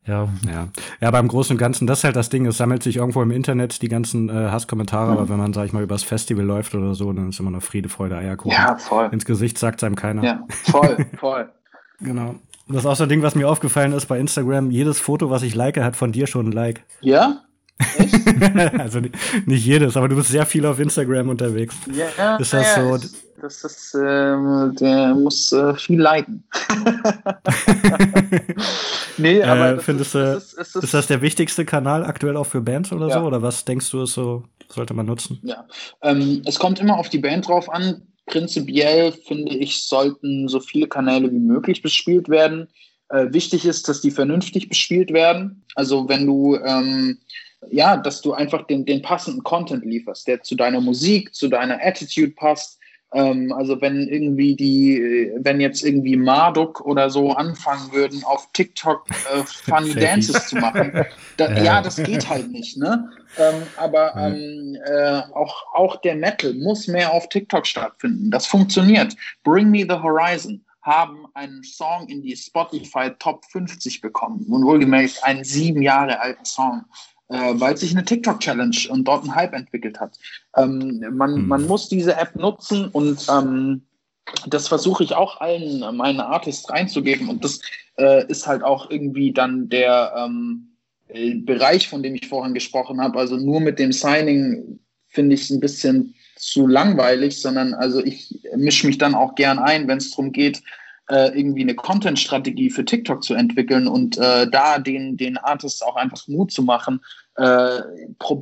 ja. ja. Ja, beim Großen und Ganzen, das ist halt das Ding, es sammelt sich irgendwo im Internet die ganzen äh, Hasskommentare, mhm. aber wenn man, sag ich mal, übers Festival läuft oder so, dann ist immer noch Friede, Freude, Eierkuchen. Ja, voll. Ins Gesicht sagt es einem keiner. Ja, voll, voll. genau. Das ist auch so ein Ding, was mir aufgefallen ist bei Instagram. Jedes Foto, was ich like, hat von dir schon ein Like. Ja? also nicht, jedes, aber du bist sehr viel auf Instagram unterwegs. Ja, ist das ja, so? Das ist, äh, der muss äh, viel leiden. nee, äh, aber äh, findest du, ist, ist, ist, das der wichtigste Kanal aktuell auch für Bands oder ja. so? Oder was denkst du, ist so, sollte man nutzen? Ja, ähm, es kommt immer auf die Band drauf an. Prinzipiell finde ich, sollten so viele Kanäle wie möglich bespielt werden. Äh, wichtig ist, dass die vernünftig bespielt werden. Also wenn du ähm, ja, dass du einfach den, den passenden Content lieferst, der zu deiner Musik, zu deiner Attitude passt. Ähm, also wenn irgendwie die, wenn jetzt irgendwie Marduk oder so anfangen würden, auf TikTok äh, Funny Dances zu machen, da, ja. ja. das geht halt nicht, ne? Ähm, aber ähm, äh, auch, auch der Metal muss mehr auf TikTok stattfinden. Das funktioniert. Bring Me the Horizon haben einen Song in die Spotify Top 50 bekommen und wohlgemerkt einen sieben Jahre alten Song äh, weil sich eine TikTok-Challenge und dort ein Hype entwickelt hat. Ähm, man, mhm. man muss diese App nutzen und ähm, das versuche ich auch allen meinen Artists reinzugeben und das äh, ist halt auch irgendwie dann der ähm, äh, Bereich, von dem ich vorhin gesprochen habe. Also nur mit dem Signing finde ich es ein bisschen zu langweilig, sondern also ich mische mich dann auch gern ein, wenn es darum geht, äh, irgendwie eine Content-Strategie für TikTok zu entwickeln und äh, da den, den Artists auch einfach Mut zu machen. Äh,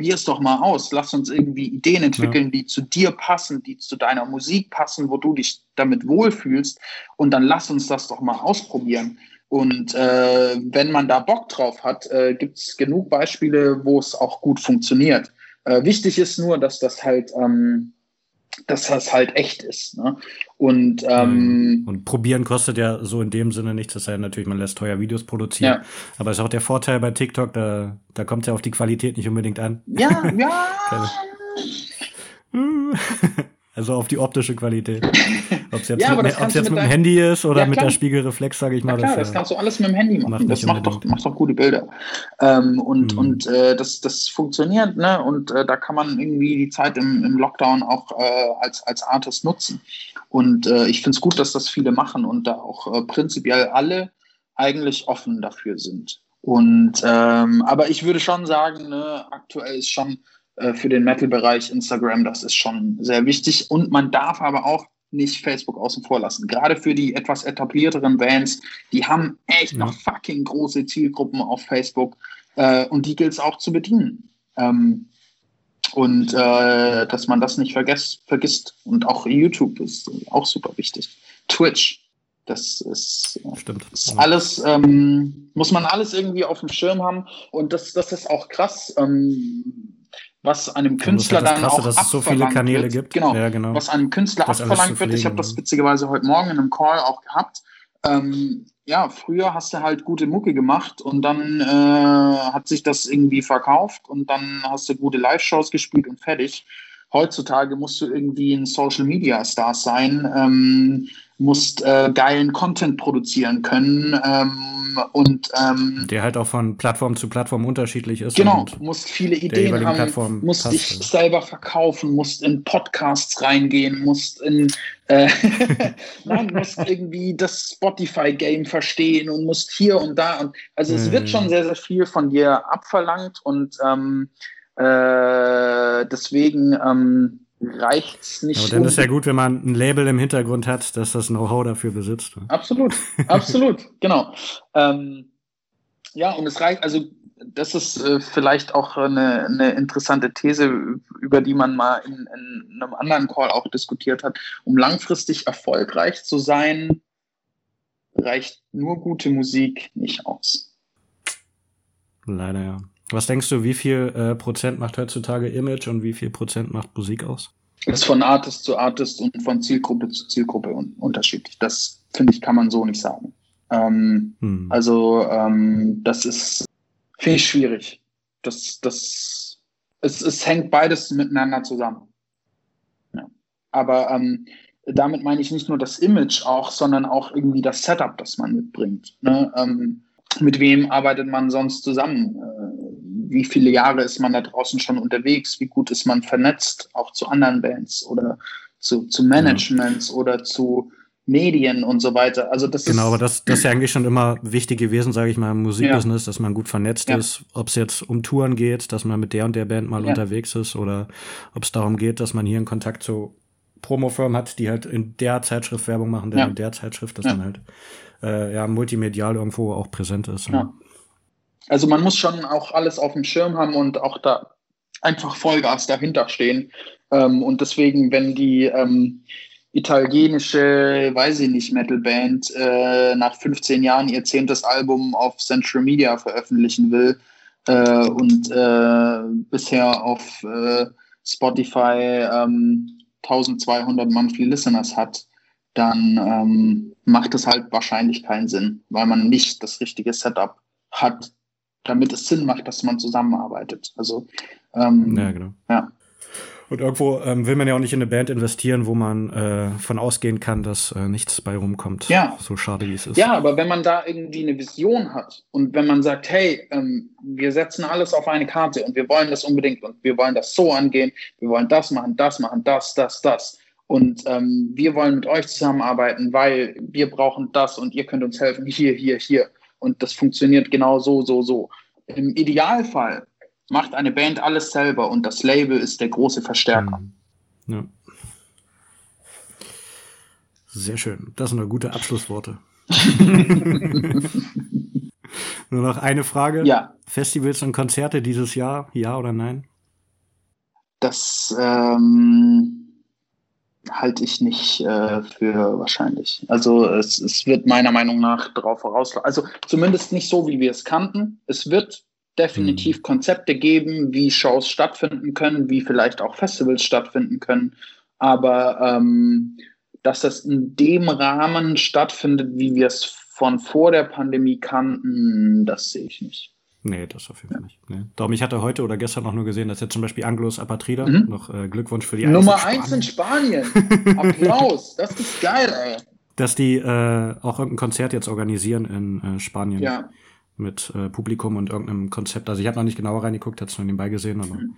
es doch mal aus. Lass uns irgendwie Ideen entwickeln, ja. die zu dir passen, die zu deiner Musik passen, wo du dich damit wohlfühlst. Und dann lass uns das doch mal ausprobieren. Und äh, wenn man da Bock drauf hat, äh, gibt es genug Beispiele, wo es auch gut funktioniert. Äh, wichtig ist nur, dass das halt, ähm, dass das halt echt ist. Ne? Und, ähm, und probieren kostet ja so in dem Sinne nichts. Das heißt natürlich, man lässt teuer Videos produzieren. Ja. Aber ist auch der Vorteil bei TikTok, da, da kommt es ja auf die Qualität nicht unbedingt an. Ja, ja. Also auf die optische Qualität. Ob es jetzt, ja, mit, jetzt mit, mit dem Handy ist oder ja, mit der Spiegelreflex, sage ich mal. Ja, klar, das, das kannst du alles mit dem Handy machen. Macht das macht doch, macht doch gute Bilder. Ähm, und mhm. und äh, das, das funktioniert, ne? Und äh, da kann man irgendwie die Zeit im, im Lockdown auch äh, als, als Artist nutzen. Und äh, ich finde es gut, dass das viele machen und da auch äh, prinzipiell alle eigentlich offen dafür sind. Und ähm, aber ich würde schon sagen, ne, aktuell ist schon äh, für den Metal-Bereich Instagram, das ist schon sehr wichtig. Und man darf aber auch nicht Facebook außen vor lassen. Gerade für die etwas etablierteren Bands, die haben echt noch fucking große Zielgruppen auf Facebook äh, und die gilt es auch zu bedienen. Ähm, und äh, dass man das nicht vergesst, vergisst. Und auch YouTube ist auch super wichtig. Twitch, das ist, äh, Stimmt. ist alles, ähm, muss man alles irgendwie auf dem Schirm haben. Und das, das ist auch krass. Ähm, was einem Künstler dann Krasse, auch dass es so viele Kanäle wird. gibt. Genau, ja, genau. Was einem Künstler das abverlangt wird. Ich habe das witzigerweise heute Morgen in einem Call auch gehabt. Ähm, ja, früher hast du halt gute Mucke gemacht und dann äh, hat sich das irgendwie verkauft und dann hast du gute Live-Shows gespielt und fertig. Heutzutage musst du irgendwie ein Social-Media-Star sein, ähm, musst äh, geilen Content produzieren können ähm, und ähm, der halt auch von Plattform zu Plattform unterschiedlich ist. Genau, musst viele Ideen haben, Plattform musst passt. dich selber verkaufen, musst in Podcasts reingehen, musst in äh, nein, musst irgendwie das Spotify-Game verstehen und musst hier und da und also es hm. wird schon sehr sehr viel von dir abverlangt und ähm, äh, deswegen reicht es nicht. Aber dann ist ja gut, wenn man ein Label im Hintergrund hat, dass das Know-how dafür besitzt. Absolut, absolut, genau. Ähm, ja, und es reicht, also das ist äh, vielleicht auch eine, eine, interessante These, über die man mal in, in, einem anderen Call auch diskutiert hat. Um langfristig erfolgreich zu sein, reicht nur gute Musik nicht aus. Leider ja. Was denkst du, wie viel äh, Prozent macht heutzutage Image und wie viel Prozent macht Musik aus? Das ist von Artist zu Artist und von Zielgruppe zu Zielgruppe un unterschiedlich. Das finde ich, kann man so nicht sagen. Ähm, hm. Also ähm, das ist, finde ich schwierig. Das, das, es, es hängt beides miteinander zusammen. Ja. Aber ähm, damit meine ich nicht nur das Image auch, sondern auch irgendwie das Setup, das man mitbringt. Ne? Ähm, mit wem arbeitet man sonst zusammen? Wie viele Jahre ist man da draußen schon unterwegs? Wie gut ist man vernetzt, auch zu anderen Bands oder zu, zu Managements ja. oder zu Medien und so weiter. Also das genau, aber das, das ist ja eigentlich schon immer wichtig gewesen, sage ich mal, im Musikbusiness, ja. dass man gut vernetzt ja. ist, ob es jetzt um Touren geht, dass man mit der und der Band mal unterwegs ist oder ob es darum geht, dass man hier einen Kontakt zu Promofirmen hat, die halt in der Zeitschrift Werbung machen, der in der Zeitschrift, dass man halt äh, ja, multimedial irgendwo auch präsent ist. Ja. Also man muss schon auch alles auf dem Schirm haben und auch da einfach Vollgas dahinter stehen. Ähm, und deswegen, wenn die ähm, italienische, weiß ich nicht, Metalband äh, nach 15 Jahren ihr zehntes Album auf Central Media veröffentlichen will äh, und äh, bisher auf äh, Spotify 1200 ähm, Monthly Listeners hat, dann ähm, macht es halt wahrscheinlich keinen Sinn, weil man nicht das richtige Setup hat, damit es Sinn macht, dass man zusammenarbeitet. Also ähm, ja, genau. Ja. Und irgendwo ähm, will man ja auch nicht in eine Band investieren, wo man äh, von ausgehen kann, dass äh, nichts bei rumkommt. Ja. So schade wie es ist. Ja, aber wenn man da irgendwie eine Vision hat und wenn man sagt, hey, ähm, wir setzen alles auf eine Karte und wir wollen das unbedingt und wir wollen das so angehen, wir wollen das machen, das machen, das, das, das Und ähm, wir wollen mit euch zusammenarbeiten, weil wir brauchen das und ihr könnt uns helfen, hier, hier, hier. Und das funktioniert genau so, so, so. Im Idealfall macht eine Band alles selber und das Label ist der große Verstärker. Mhm. Ja. Sehr schön. Das sind doch gute Abschlussworte. Nur noch eine Frage. Ja. Festivals und Konzerte dieses Jahr, ja oder nein? Das ähm, halte ich nicht äh, für wahrscheinlich. Also es, es wird meiner Meinung nach darauf vorauslaufen. Also zumindest nicht so, wie wir es kannten. Es wird definitiv mhm. Konzepte geben, wie Shows stattfinden können, wie vielleicht auch Festivals stattfinden können. Aber ähm, dass das in dem Rahmen stattfindet, wie wir es von vor der Pandemie kannten, das sehe ich nicht. Nee, das auf jeden Fall nicht. Nee. Darum, ich hatte heute oder gestern auch nur gesehen, dass jetzt zum Beispiel Anglos Apatrida, mhm. noch äh, Glückwunsch für die Nummer eins in Spanien. Applaus, das ist geil, ey. Dass die äh, auch irgendein Konzert jetzt organisieren in äh, Spanien. Ja. Mit äh, Publikum und irgendeinem Konzept. Also ich habe noch nicht genauer reingeguckt, es nur nebenbei gesehen, aber mhm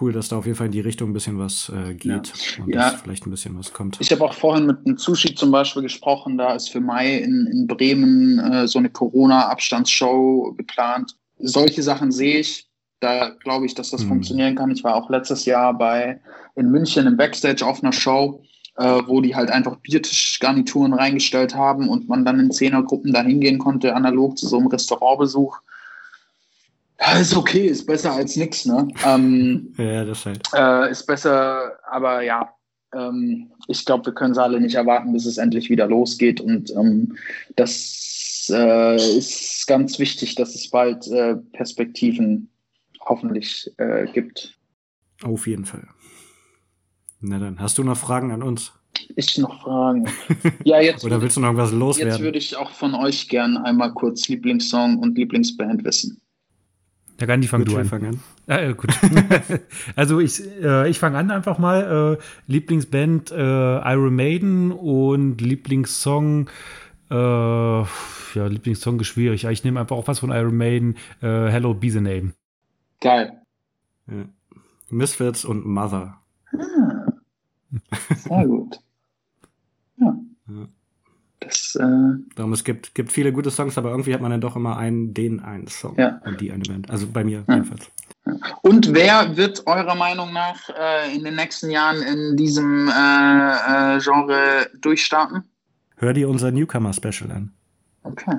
cool, dass da auf jeden Fall in die Richtung ein bisschen was äh, geht ja. und ja. vielleicht ein bisschen was kommt. Ich habe auch vorhin mit einem Sushi zum Beispiel gesprochen, da ist für Mai in, in Bremen äh, so eine Corona-Abstandsshow geplant. Solche Sachen sehe ich. Da glaube ich, dass das mhm. funktionieren kann. Ich war auch letztes Jahr bei in München im Backstage auf einer Show, äh, wo die halt einfach Biertischgarnituren reingestellt haben und man dann in Zehnergruppen da hingehen konnte, analog zu so einem Restaurantbesuch. Ja, ist okay, ist besser als nichts, ne? Ähm, ja, das halt. Äh, ist besser, aber ja, ähm, ich glaube, wir können es alle nicht erwarten, bis es endlich wieder losgeht. Und ähm, das äh, ist ganz wichtig, dass es bald äh, Perspektiven hoffentlich äh, gibt. Auf jeden Fall. Na dann, hast du noch Fragen an uns? Ich noch Fragen. Ja, jetzt. Oder willst du noch irgendwas loswerden? Jetzt würde ich auch von euch gern einmal kurz Lieblingssong und Lieblingsband wissen. Ja, Gandhi, fang du an. an. Ah, äh, gut. also ich, äh, ich fange an einfach mal. Äh, Lieblingsband äh, Iron Maiden und Lieblingssong, äh, ja, Lieblingssong ist schwierig. Ich nehme einfach auch was von Iron Maiden. Äh, Hello, Be the Name. Geil. Ja. Misfits und Mother. Ah. Sehr gut. Ja. ja. Das, äh Darum, es gibt, gibt viele gute Songs, aber irgendwie hat man dann doch immer einen, den einen Song ja. und die eine Band. Also bei mir ja. jedenfalls. Und wer wird eurer Meinung nach äh, in den nächsten Jahren in diesem äh, äh, Genre durchstarten? Hör dir unser Newcomer-Special an. Okay.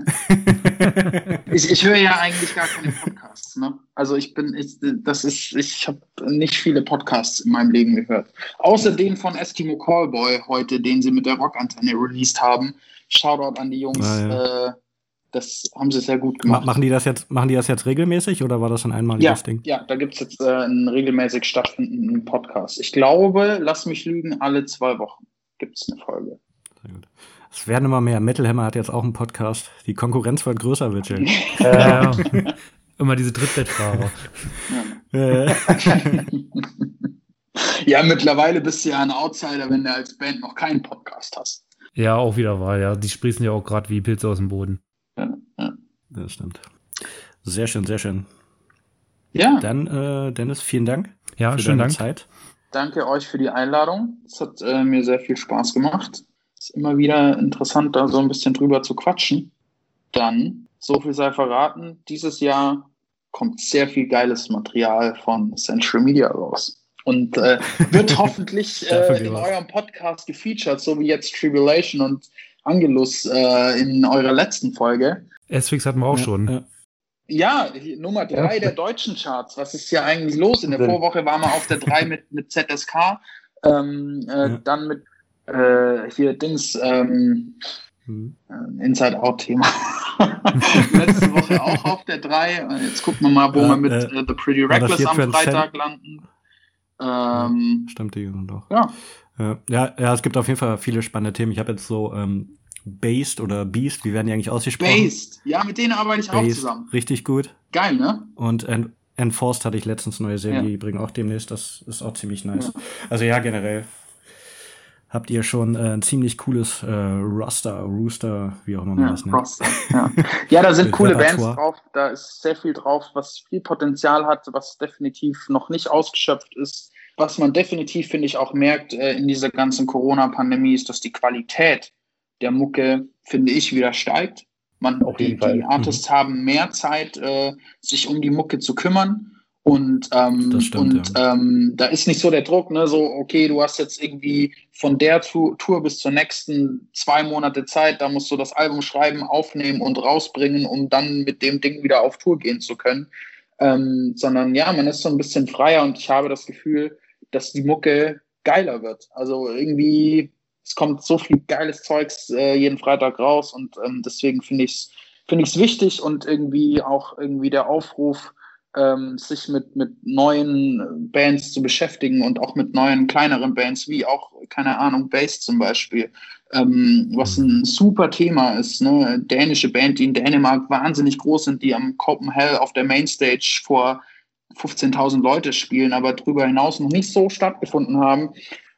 ich, ich höre ja eigentlich gar keine Podcasts. Ne? Also ich bin, ich, das ist, ich habe nicht viele Podcasts in meinem Leben gehört. Außer den von Eskimo Callboy heute, den sie mit der Rockantenne released haben. Shoutout an die Jungs. Ah, ja. äh, das haben sie sehr gut gemacht. Machen die das jetzt, machen die das jetzt regelmäßig oder war das ein einmaliges ja, Ding? Ja, da gibt es jetzt äh, einen regelmäßig stattfindenden Podcast. Ich glaube, lass mich lügen, alle zwei Wochen gibt es eine Folge. Sehr gut. Es werden immer mehr. Metal Hammer hat jetzt auch einen Podcast. Die Konkurrenz wird größer, Virgil. äh, immer diese Trittbettfahrer. Ja. ja, mittlerweile bist du ja ein Outsider, wenn du als Band noch keinen Podcast hast. Ja, auch wieder wahr, ja. Die sprießen ja auch gerade wie Pilze aus dem Boden. Ja, ja. Das stimmt. Sehr schön, sehr schön. Ja. Dann, äh, Dennis, vielen Dank. Ja, für schönen Dank. Zeit. Danke euch für die Einladung. Es hat äh, mir sehr viel Spaß gemacht ist immer wieder interessant, da so ein bisschen drüber zu quatschen. Dann, so viel sei verraten, dieses Jahr kommt sehr viel geiles Material von Central Media raus. Und äh, wird hoffentlich äh, in eurem Podcast gefeatured, so wie jetzt Tribulation und Angelus äh, in eurer letzten Folge. S-Fix hatten wir auch ja, schon. Ja. Ja, Nummer drei der deutschen Charts. Was ist hier eigentlich los? In der Vorwoche waren wir auf der drei mit, mit ZSK, ähm, äh, ja. dann mit äh, hier Dings, ähm, hm. Äh, Inside-Out-Thema. Letzte Woche auch auf der 3. Jetzt gucken wir mal, wo ja, wir mit äh, äh, The Pretty Reckless am Freitag landen. Ähm, Stimmt, die doch. Ja. ja. Ja, es gibt auf jeden Fall viele spannende Themen. Ich habe jetzt so ähm, Based oder Beast, wie werden die eigentlich ausgesprochen? Based, ja, mit denen arbeite ich Based, auch zusammen. Richtig gut. Geil, ne? Und Enforced hatte ich letztens neue Serie, ja. die bringen auch demnächst. Das ist auch ziemlich nice. Ja. Also ja, generell habt ihr schon äh, ein ziemlich cooles äh, Roster, Rooster, wie auch immer man ja, das nennt. Roster, ja. ja, da sind coole Bands drauf, da ist sehr viel drauf, was viel Potenzial hat, was definitiv noch nicht ausgeschöpft ist. was man definitiv, finde ich, auch merkt äh, in dieser ganzen Corona-Pandemie, ist, dass die Qualität der Mucke, finde ich, wieder steigt. Man, Auf jeden die, Fall. die Artists mhm. haben mehr Zeit, äh, sich um die Mucke zu kümmern. Und, ähm, stimmt, und ja. ähm, da ist nicht so der Druck, ne, so, okay, du hast jetzt irgendwie von der Tour, Tour bis zur nächsten zwei Monate Zeit, da musst du das Album schreiben, aufnehmen und rausbringen, um dann mit dem Ding wieder auf Tour gehen zu können. Ähm, sondern ja, man ist so ein bisschen freier und ich habe das Gefühl, dass die Mucke geiler wird. Also irgendwie, es kommt so viel geiles Zeugs äh, jeden Freitag raus und ähm, deswegen finde ich es finde ich es wichtig und irgendwie auch irgendwie der Aufruf, ähm, sich mit, mit neuen Bands zu beschäftigen und auch mit neuen kleineren Bands, wie auch, keine Ahnung, Bass zum Beispiel, ähm, was ein super Thema ist. Ne? Dänische Band, die in Dänemark wahnsinnig groß sind, die am Copenhagen auf der Mainstage vor 15.000 Leute spielen, aber darüber hinaus noch nicht so stattgefunden haben.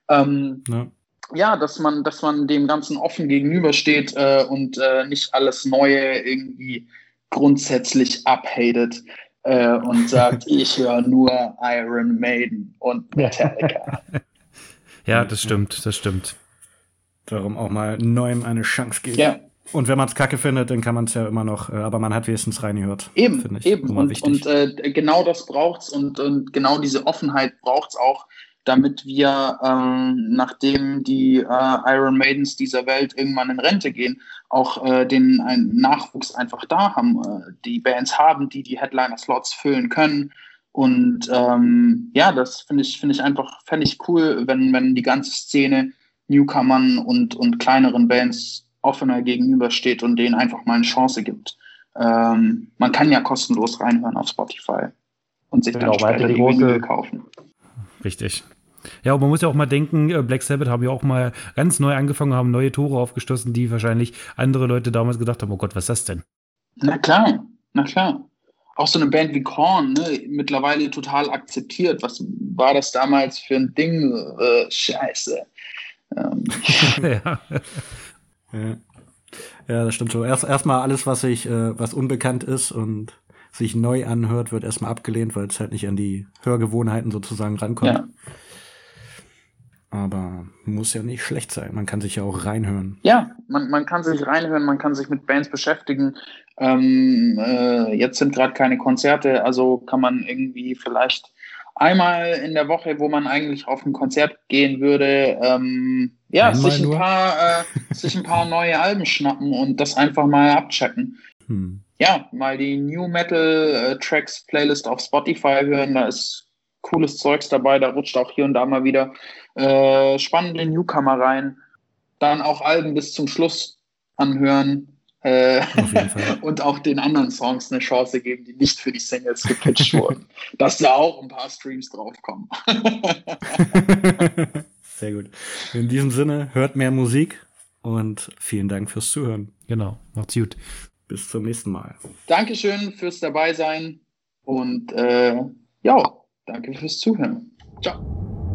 Ähm, ja. ja. dass man, dass man dem Ganzen offen gegenübersteht äh, und äh, nicht alles Neue irgendwie grundsätzlich abhatet äh, und sagt, ich höre nur Iron Maiden und Metallica. ja, das stimmt, das stimmt. Darum auch mal neuem eine Chance geben. Ja. Und wenn man es kacke findet, dann kann man es ja immer noch, äh, aber man hat wenigstens reingehört. Eben, ich, eben. Und, und äh, genau das braucht's und, und genau diese Offenheit braucht es auch, damit wir, ähm, nachdem die äh, Iron Maidens dieser Welt irgendwann in Rente gehen, auch äh, den einen Nachwuchs einfach da haben, äh, die Bands haben, die die Headliner-Slots füllen können. Und ähm, ja, das finde ich, finde ich einfach, fände ich cool, wenn, wenn die ganze Szene Newcomern und, und kleineren Bands offener gegenübersteht und denen einfach mal eine Chance gibt. Ähm, man kann ja kostenlos reinhören auf Spotify und sich genau, dann später die, die große, kaufen. Richtig. Ja, aber man muss ja auch mal denken, äh, Black Sabbath haben ja auch mal ganz neu angefangen, haben neue Tore aufgestoßen, die wahrscheinlich andere Leute damals gedacht haben, oh Gott, was ist das denn? Na klar, na klar. Auch so eine Band wie Korn, ne, mittlerweile total akzeptiert. Was war das damals für ein Ding? Äh, scheiße. Ähm. ja. ja. Ja, das stimmt so. Erst erstmal alles, was sich, äh, was unbekannt ist und sich neu anhört, wird erstmal abgelehnt, weil es halt nicht an die Hörgewohnheiten sozusagen rankommt. Ja. Aber muss ja nicht schlecht sein. Man kann sich ja auch reinhören. Ja, man, man kann sich reinhören, man kann sich mit Bands beschäftigen. Ähm, äh, jetzt sind gerade keine Konzerte, also kann man irgendwie vielleicht einmal in der Woche, wo man eigentlich auf ein Konzert gehen würde, ähm, ja, sich ein, paar, äh, sich ein paar neue Alben schnappen und das einfach mal abchecken. Hm. Ja, mal die New Metal äh, Tracks Playlist auf Spotify hören, da ist cooles Zeugs dabei, da rutscht auch hier und da mal wieder äh, spannende Newcomer rein. Dann auch Alben bis zum Schluss anhören. Äh, und auch den anderen Songs eine Chance geben, die nicht für die Singles gepitcht wurden. Dass da auch ein paar Streams draufkommen. Sehr gut. In diesem Sinne, hört mehr Musik und vielen Dank fürs Zuhören. Genau, macht's gut. Bis zum nächsten Mal. Dankeschön fürs Dabeisein und äh, ja, danke fürs Zuhören. Ciao.